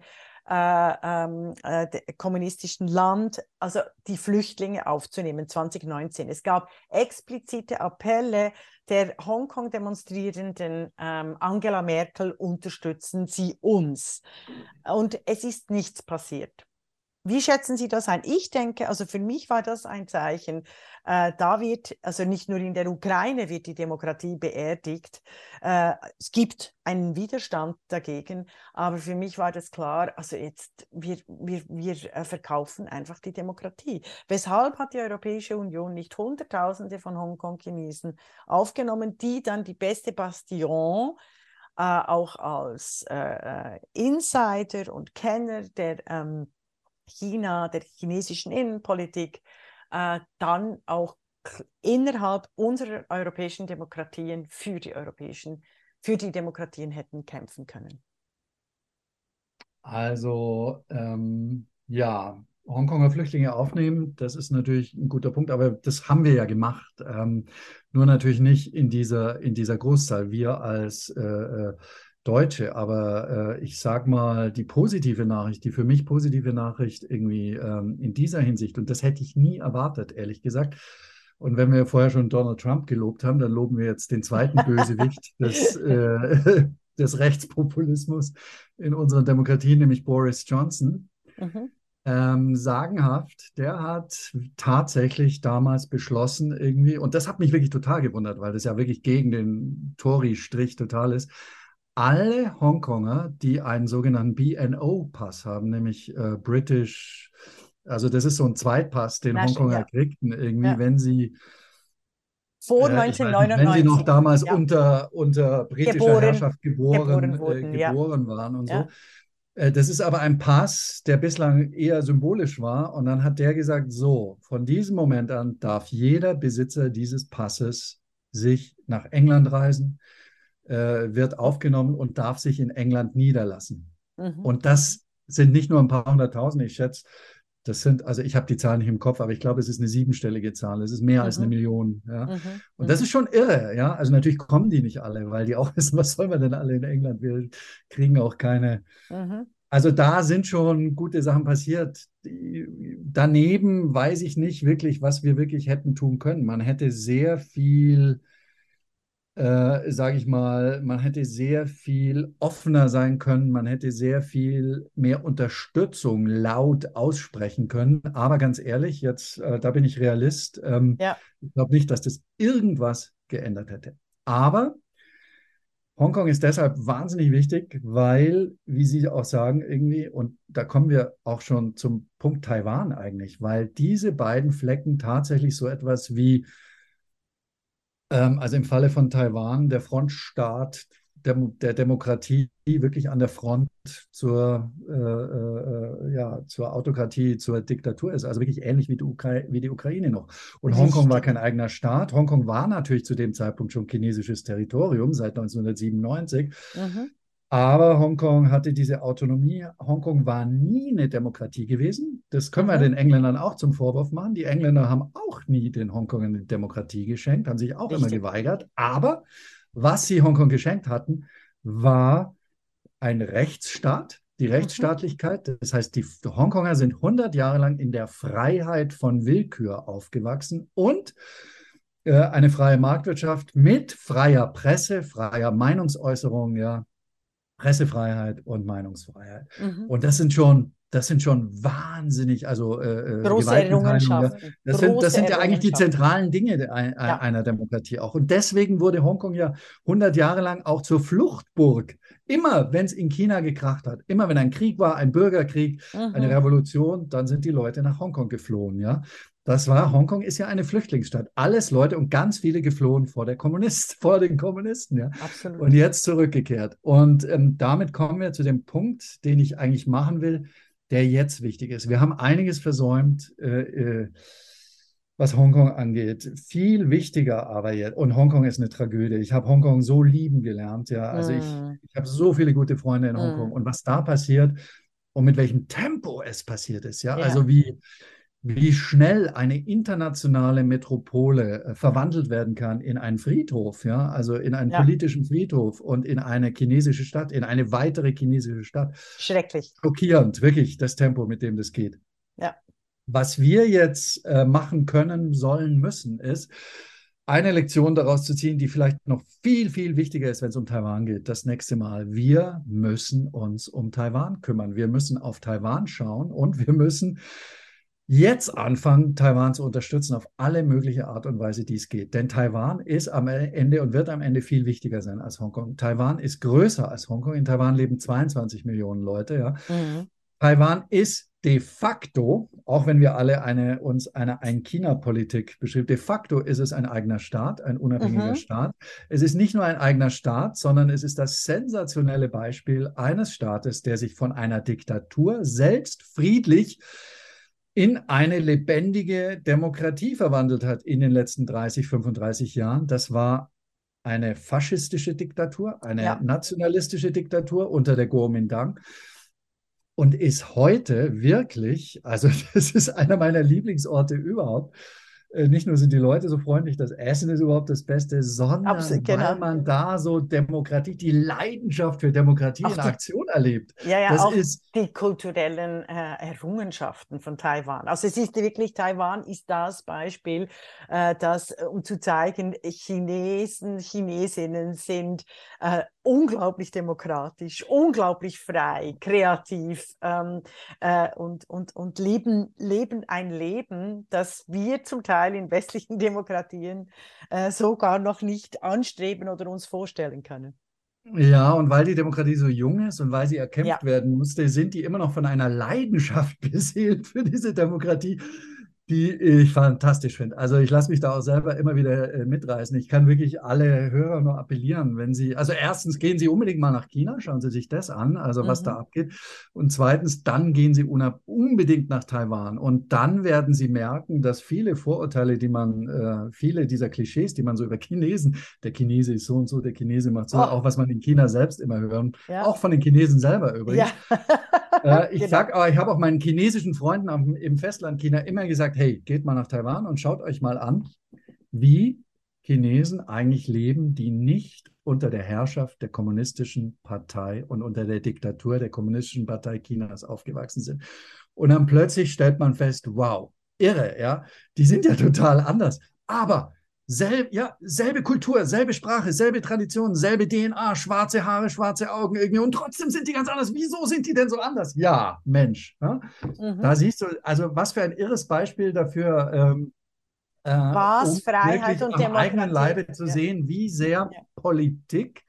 äh, ähm, äh, kommunistischen Land, also die Flüchtlinge aufzunehmen 2019. Es gab explizite Appelle der Hongkong-Demonstrierenden, ähm, Angela Merkel unterstützen Sie uns. Und es ist nichts passiert. Wie schätzen Sie das ein? Ich denke, also für mich war das ein Zeichen. Äh, da wird, also nicht nur in der Ukraine wird die Demokratie beerdigt. Äh, es gibt einen Widerstand dagegen, aber für mich war das klar, also jetzt, wir, wir, wir äh, verkaufen einfach die Demokratie. Weshalb hat die Europäische Union nicht Hunderttausende von Hongkong-Chinesen aufgenommen, die dann die beste Bastion äh, auch als äh, äh, Insider und Kenner der ähm, China, der chinesischen Innenpolitik, äh, dann auch innerhalb unserer europäischen Demokratien für die europäischen, für die Demokratien hätten kämpfen können. Also ähm, ja, Hongkonger Flüchtlinge aufnehmen, das ist natürlich ein guter Punkt, aber das haben wir ja gemacht. Ähm, nur natürlich nicht in dieser, in dieser Großzahl, wir als äh, äh, Deutsche. Aber äh, ich sag mal, die positive Nachricht, die für mich positive Nachricht irgendwie ähm, in dieser Hinsicht, und das hätte ich nie erwartet, ehrlich gesagt. Und wenn wir vorher schon Donald Trump gelobt haben, dann loben wir jetzt den zweiten *laughs* Bösewicht des, äh, *laughs* des Rechtspopulismus in unseren Demokratien, nämlich Boris Johnson. Mhm. Ähm, sagenhaft, der hat tatsächlich damals beschlossen, irgendwie, und das hat mich wirklich total gewundert, weil das ja wirklich gegen den Tory-Strich total ist. Alle Hongkonger, die einen sogenannten BNO-Pass haben, nämlich äh, British, also das ist so ein Zweitpass, den National- Hongkonger ja. kriegten, irgendwie, Ja. wenn sie Vor äh, ich weiß nicht, 1999. wenn sie noch damals ja. unter, unter britischer Geboren- Herrschaft geboren, geboren äh, wurden, ja. geboren waren und so. Äh, Das ist aber ein Pass, der bislang eher symbolisch war. Und dann hat der gesagt, so, von diesem Moment an darf jeder Besitzer dieses Passes sich nach England reisen, äh, wird aufgenommen und darf sich in England niederlassen. Mhm. Und das sind nicht nur ein paar hunderttausend, ich schätze, das sind, also ich habe die Zahlen nicht im Kopf, aber ich glaube, es ist eine siebenstellige Zahl. Es ist mehr als eine Mhm. Million. Ja. Mhm. Und das Mhm. ist schon irre, ja. Also natürlich kommen die nicht alle, weil die *laughs* auch wissen, was sollen wir denn alle in England? Wir kriegen auch keine. Mhm. Also da sind schon gute Sachen passiert. Daneben weiß ich nicht wirklich, was wir wirklich hätten tun können. Man hätte sehr viel äh, sage ich mal, man hätte sehr viel offener sein können, man hätte sehr viel mehr Unterstützung laut aussprechen können. Aber ganz ehrlich, jetzt, äh, da bin ich Realist, ähm, ja. ich glaube nicht, dass das irgendwas geändert hätte. Aber Hongkong ist deshalb wahnsinnig wichtig, weil, wie Sie auch sagen, irgendwie, und da kommen wir auch schon zum Punkt Taiwan eigentlich, weil diese beiden Flecken tatsächlich so etwas wie also im Falle von Taiwan, der Frontstaat der, der Demokratie wirklich an der Front zur, äh, äh, ja, zur Autokratie, zur Diktatur ist. Also wirklich ähnlich wie die, Ukra wie die Ukraine noch. Und Hongkong war kein eigener Staat. Hongkong war natürlich zu dem Zeitpunkt schon chinesisches Territorium seit 1997. Mhm. Aber Hongkong hatte diese Autonomie. Hongkong war nie eine Demokratie gewesen. Das können wir den Engländern auch zum Vorwurf machen. Die Engländer haben auch nie den Hongkong eine Demokratie geschenkt, haben sich auch Richtig. immer geweigert. Aber was sie Hongkong geschenkt hatten, war ein Rechtsstaat, die mhm. Rechtsstaatlichkeit. Das heißt, die Hongkonger sind 100 Jahre lang in der Freiheit von Willkür aufgewachsen und äh, eine freie Marktwirtschaft mit freier Presse, freier Meinungsäußerung, ja, Pressefreiheit und Meinungsfreiheit. Mhm. Und das sind schon, das sind schon wahnsinnig, also äh, äh große Errungenschaften. Das, sind, das sind ja eigentlich die zentralen Dinge de, ein, ja. einer Demokratie auch. Und deswegen wurde Hongkong ja 100 Jahre lang auch zur Fluchtburg. Immer, wenn es in China gekracht hat, immer wenn ein Krieg war, ein Bürgerkrieg, mhm. eine Revolution, dann sind die Leute nach Hongkong geflohen. Ja, das war, Hongkong ist ja eine Flüchtlingsstadt. Alles Leute und ganz viele geflohen vor, der Kommunist, *laughs* vor den Kommunisten. Ja. Absolut. Und jetzt zurückgekehrt. Und ähm, damit kommen wir zu dem Punkt, den ich eigentlich machen will, der jetzt wichtig ist. Wir haben einiges versäumt, äh, äh, was Hongkong angeht. Viel wichtiger aber jetzt, und Hongkong ist eine Tragödie. Ich habe Hongkong so lieben gelernt. Ja. Also mm. ich, ich habe so viele gute Freunde in Hongkong. Mm. Und was da passiert und mit welchem Tempo es passiert ist. Ja. ja. Also wie wie schnell eine internationale Metropole äh, verwandelt werden kann in einen Friedhof, ja, also in einen ja. politischen Friedhof und in eine chinesische Stadt, in eine weitere chinesische Stadt. Schrecklich. Schockierend, wirklich, das Tempo, mit dem das geht. Ja. Was wir jetzt äh, machen können, sollen, müssen, ist, eine Lektion daraus zu ziehen, die vielleicht noch viel, viel wichtiger ist, wenn es um Taiwan geht, das nächste Mal. Wir müssen uns um Taiwan kümmern. Wir müssen auf Taiwan schauen und wir müssen jetzt anfangen, Taiwan zu unterstützen auf alle mögliche Art und Weise, die es geht. Denn Taiwan ist am Ende und wird am Ende viel wichtiger sein als Hongkong. Taiwan ist größer als Hongkong. In Taiwan leben 22 Millionen Leute. Ja. Mhm. Taiwan ist de facto, auch wenn wir alle eine, uns eine Ein-China-Politik beschreiben, de facto ist es ein eigener Staat, ein unabhängiger mhm. Staat. Es ist nicht nur ein eigener Staat, sondern es ist das sensationelle Beispiel eines Staates, der sich von einer Diktatur selbst friedlich in eine lebendige Demokratie verwandelt hat in den letzten 30, 35 Jahren. Das war eine faschistische Diktatur, eine ja. nationalistische Diktatur unter der Kuomintang und ist heute wirklich, also *laughs* das ist einer meiner Lieblingsorte überhaupt, nicht nur sind die Leute so freundlich, das Essen ist überhaupt das Beste, sondern Absolut, genau. weil man da so Demokratie, die Leidenschaft für Demokratie auch in die, Aktion erlebt. Ja, ja, das auch ist, die kulturellen äh, Errungenschaften von Taiwan. Also es ist wirklich, Taiwan ist das Beispiel, äh, das, äh, um zu zeigen, Chinesen, Chinesinnen sind äh, unglaublich demokratisch, unglaublich frei, kreativ ähm, äh, und, und, und leben, leben ein Leben, das wir zum Teil in westlichen *laughs* Demokratien äh, sogar noch nicht anstreben oder uns vorstellen können. Ja, und weil die Demokratie so jung ist und weil sie erkämpft ja. werden musste, sind die immer noch von einer Leidenschaft *laughs* beseelt für diese Demokratie die ich fantastisch finde. Also ich lasse mich da auch selber immer wieder äh, mitreißen. Ich kann wirklich alle Hörer nur appellieren, wenn sie, also erstens gehen Sie unbedingt mal nach China, schauen Sie sich das an, also was mhm. da abgeht. Und zweitens, dann gehen Sie unbedingt nach Taiwan. Und dann werden Sie merken, dass viele Vorurteile, die man, äh, viele dieser Klischees, die man so über Chinesen, der Chinese ist so und so, der Chinese macht so, oh. auch was man in China selbst immer hören, ja. auch von den Chinesen selber übrigens. Ja. *laughs* äh, ich genau. sag, aber ich habe auch meinen chinesischen Freunden am, im Festland China immer gesagt, hey, geht mal nach Taiwan und schaut euch mal an, wie Chinesen eigentlich leben, die nicht unter der Herrschaft der kommunistischen Partei und unter der Diktatur der kommunistischen Partei Chinas aufgewachsen sind. Und dann plötzlich stellt man fest, wow, irre, ja, die sind ja total anders. Aber Selb, ja, selbe Kultur, selbe Sprache, selbe Tradition, selbe DNA, schwarze Haare, schwarze Augen irgendwie und trotzdem sind die ganz anders. Wieso sind die denn so anders? Ja, Mensch. Ja? Mhm. Da siehst du, also was für ein irres Beispiel dafür, ähm, äh, was um Freiheit und am Demokratie. eigenen Leibe zu ja. sehen, wie sehr ja. Politik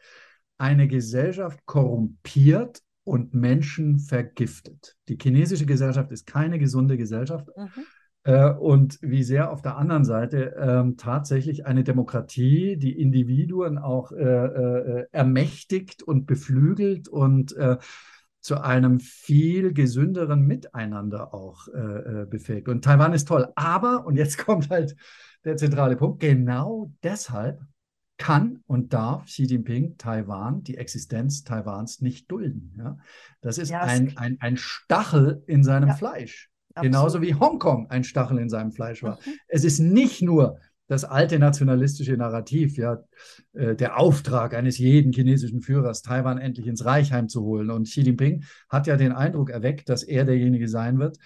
eine Gesellschaft korrumpiert und Menschen vergiftet. Die chinesische Gesellschaft ist keine gesunde Gesellschaft. Mhm. Äh, und wie sehr auf der anderen Seite äh, tatsächlich eine Demokratie die Individuen auch äh, äh ermächtigt und beflügelt und äh, zu einem viel gesünderen Miteinander auch äh, befähigt. Und Taiwan ist toll. Aber, und jetzt *laughs* kommt halt der zentrale Punkt, genau deshalb kann und darf Xi Jinping Taiwan, die Existenz Taiwans nicht dulden. Ja? Das ist ja, ein, ein, ein Stachel in seinem ja, Fleisch. Absolut. Genauso wie Hongkong ein Stachel in seinem Fleisch war. Mhm. Es ist nicht nur das alte nationalistische Narrativ, ja, äh, der Auftrag eines jeden chinesischen Führers, Taiwan endlich ins Reich heimzuholen. Und Xi Jinping hat ja den Eindruck erweckt, dass er derjenige sein wird,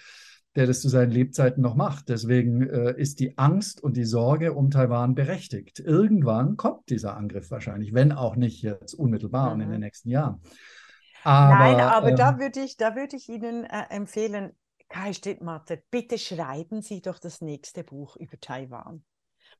der das zu seinen Lebzeiten noch macht. Deswegen äh, ist die Angst und die Sorge um Taiwan berechtigt. Irgendwann kommt dieser Angriff wahrscheinlich, wenn auch nicht jetzt unmittelbar mhm. und in den mhm. nächsten Jahren. Aber, Nein, aber ähm, da würde ich, da ich Ihnen äh, empfehlen, Kai Strittmatter, bitte schreiben Sie doch das nächste Buch über Taiwan.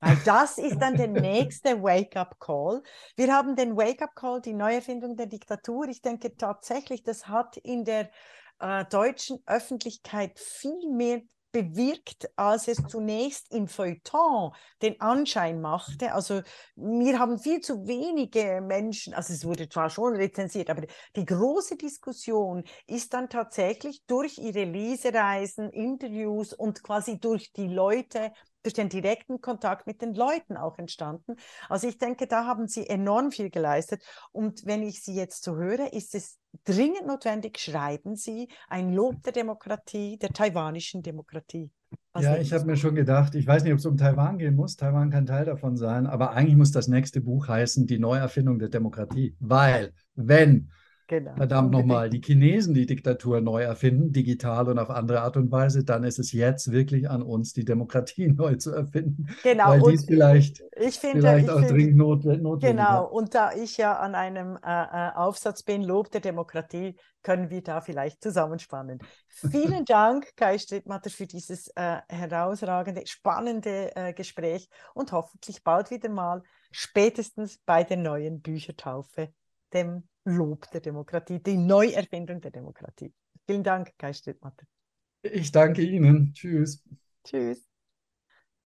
Weil das ist dann der nächste Wake-up-Call. Wir haben den Wake-up-Call, die Neuerfindung der Diktatur. Ich denke tatsächlich, das hat in der äh, deutschen Öffentlichkeit viel mehr bewirkt, als es zunächst im Feuilleton den Anschein machte. Also wir haben viel zu wenige Menschen, also es wurde zwar schon rezensiert, aber die große Diskussion ist dann tatsächlich durch ihre Lesereisen, Interviews und quasi durch die Leute durch den direkten Kontakt mit den Leuten auch entstanden. Also ich denke, da haben Sie enorm viel geleistet. Und wenn ich Sie jetzt so höre, ist es dringend notwendig, schreiben Sie ein Lob der Demokratie, der taiwanischen Demokratie. Was ja, ich habe mir schon gedacht, ich weiß nicht, ob es um Taiwan gehen muss. Taiwan kann Teil davon sein, aber eigentlich muss das nächste Buch heißen Die Neuerfindung der Demokratie. Weil, wenn Genau. Verdammt nochmal, die Chinesen die Diktatur neu erfinden, digital und auf andere Art und Weise, dann ist es jetzt wirklich an uns, die Demokratie *laughs* neu zu erfinden. Genau. Weil dies vielleicht, ich finde, vielleicht ich auch finde, dringend not, notwendig Genau, hat. und da ich ja an einem äh, äh, Aufsatz bin, Lob der Demokratie, können wir da vielleicht zusammenspannen. *laughs* Vielen Dank, Kai Strittmatter, für dieses äh, herausragende, spannende äh, Gespräch und hoffentlich bald wieder mal, spätestens bei der neuen Büchertaufe, dem Lob der Demokratie, die Neuerfindung der Demokratie. Vielen Dank, Kai Strittmatter. Ich danke Ihnen. Tschüss. Tschüss.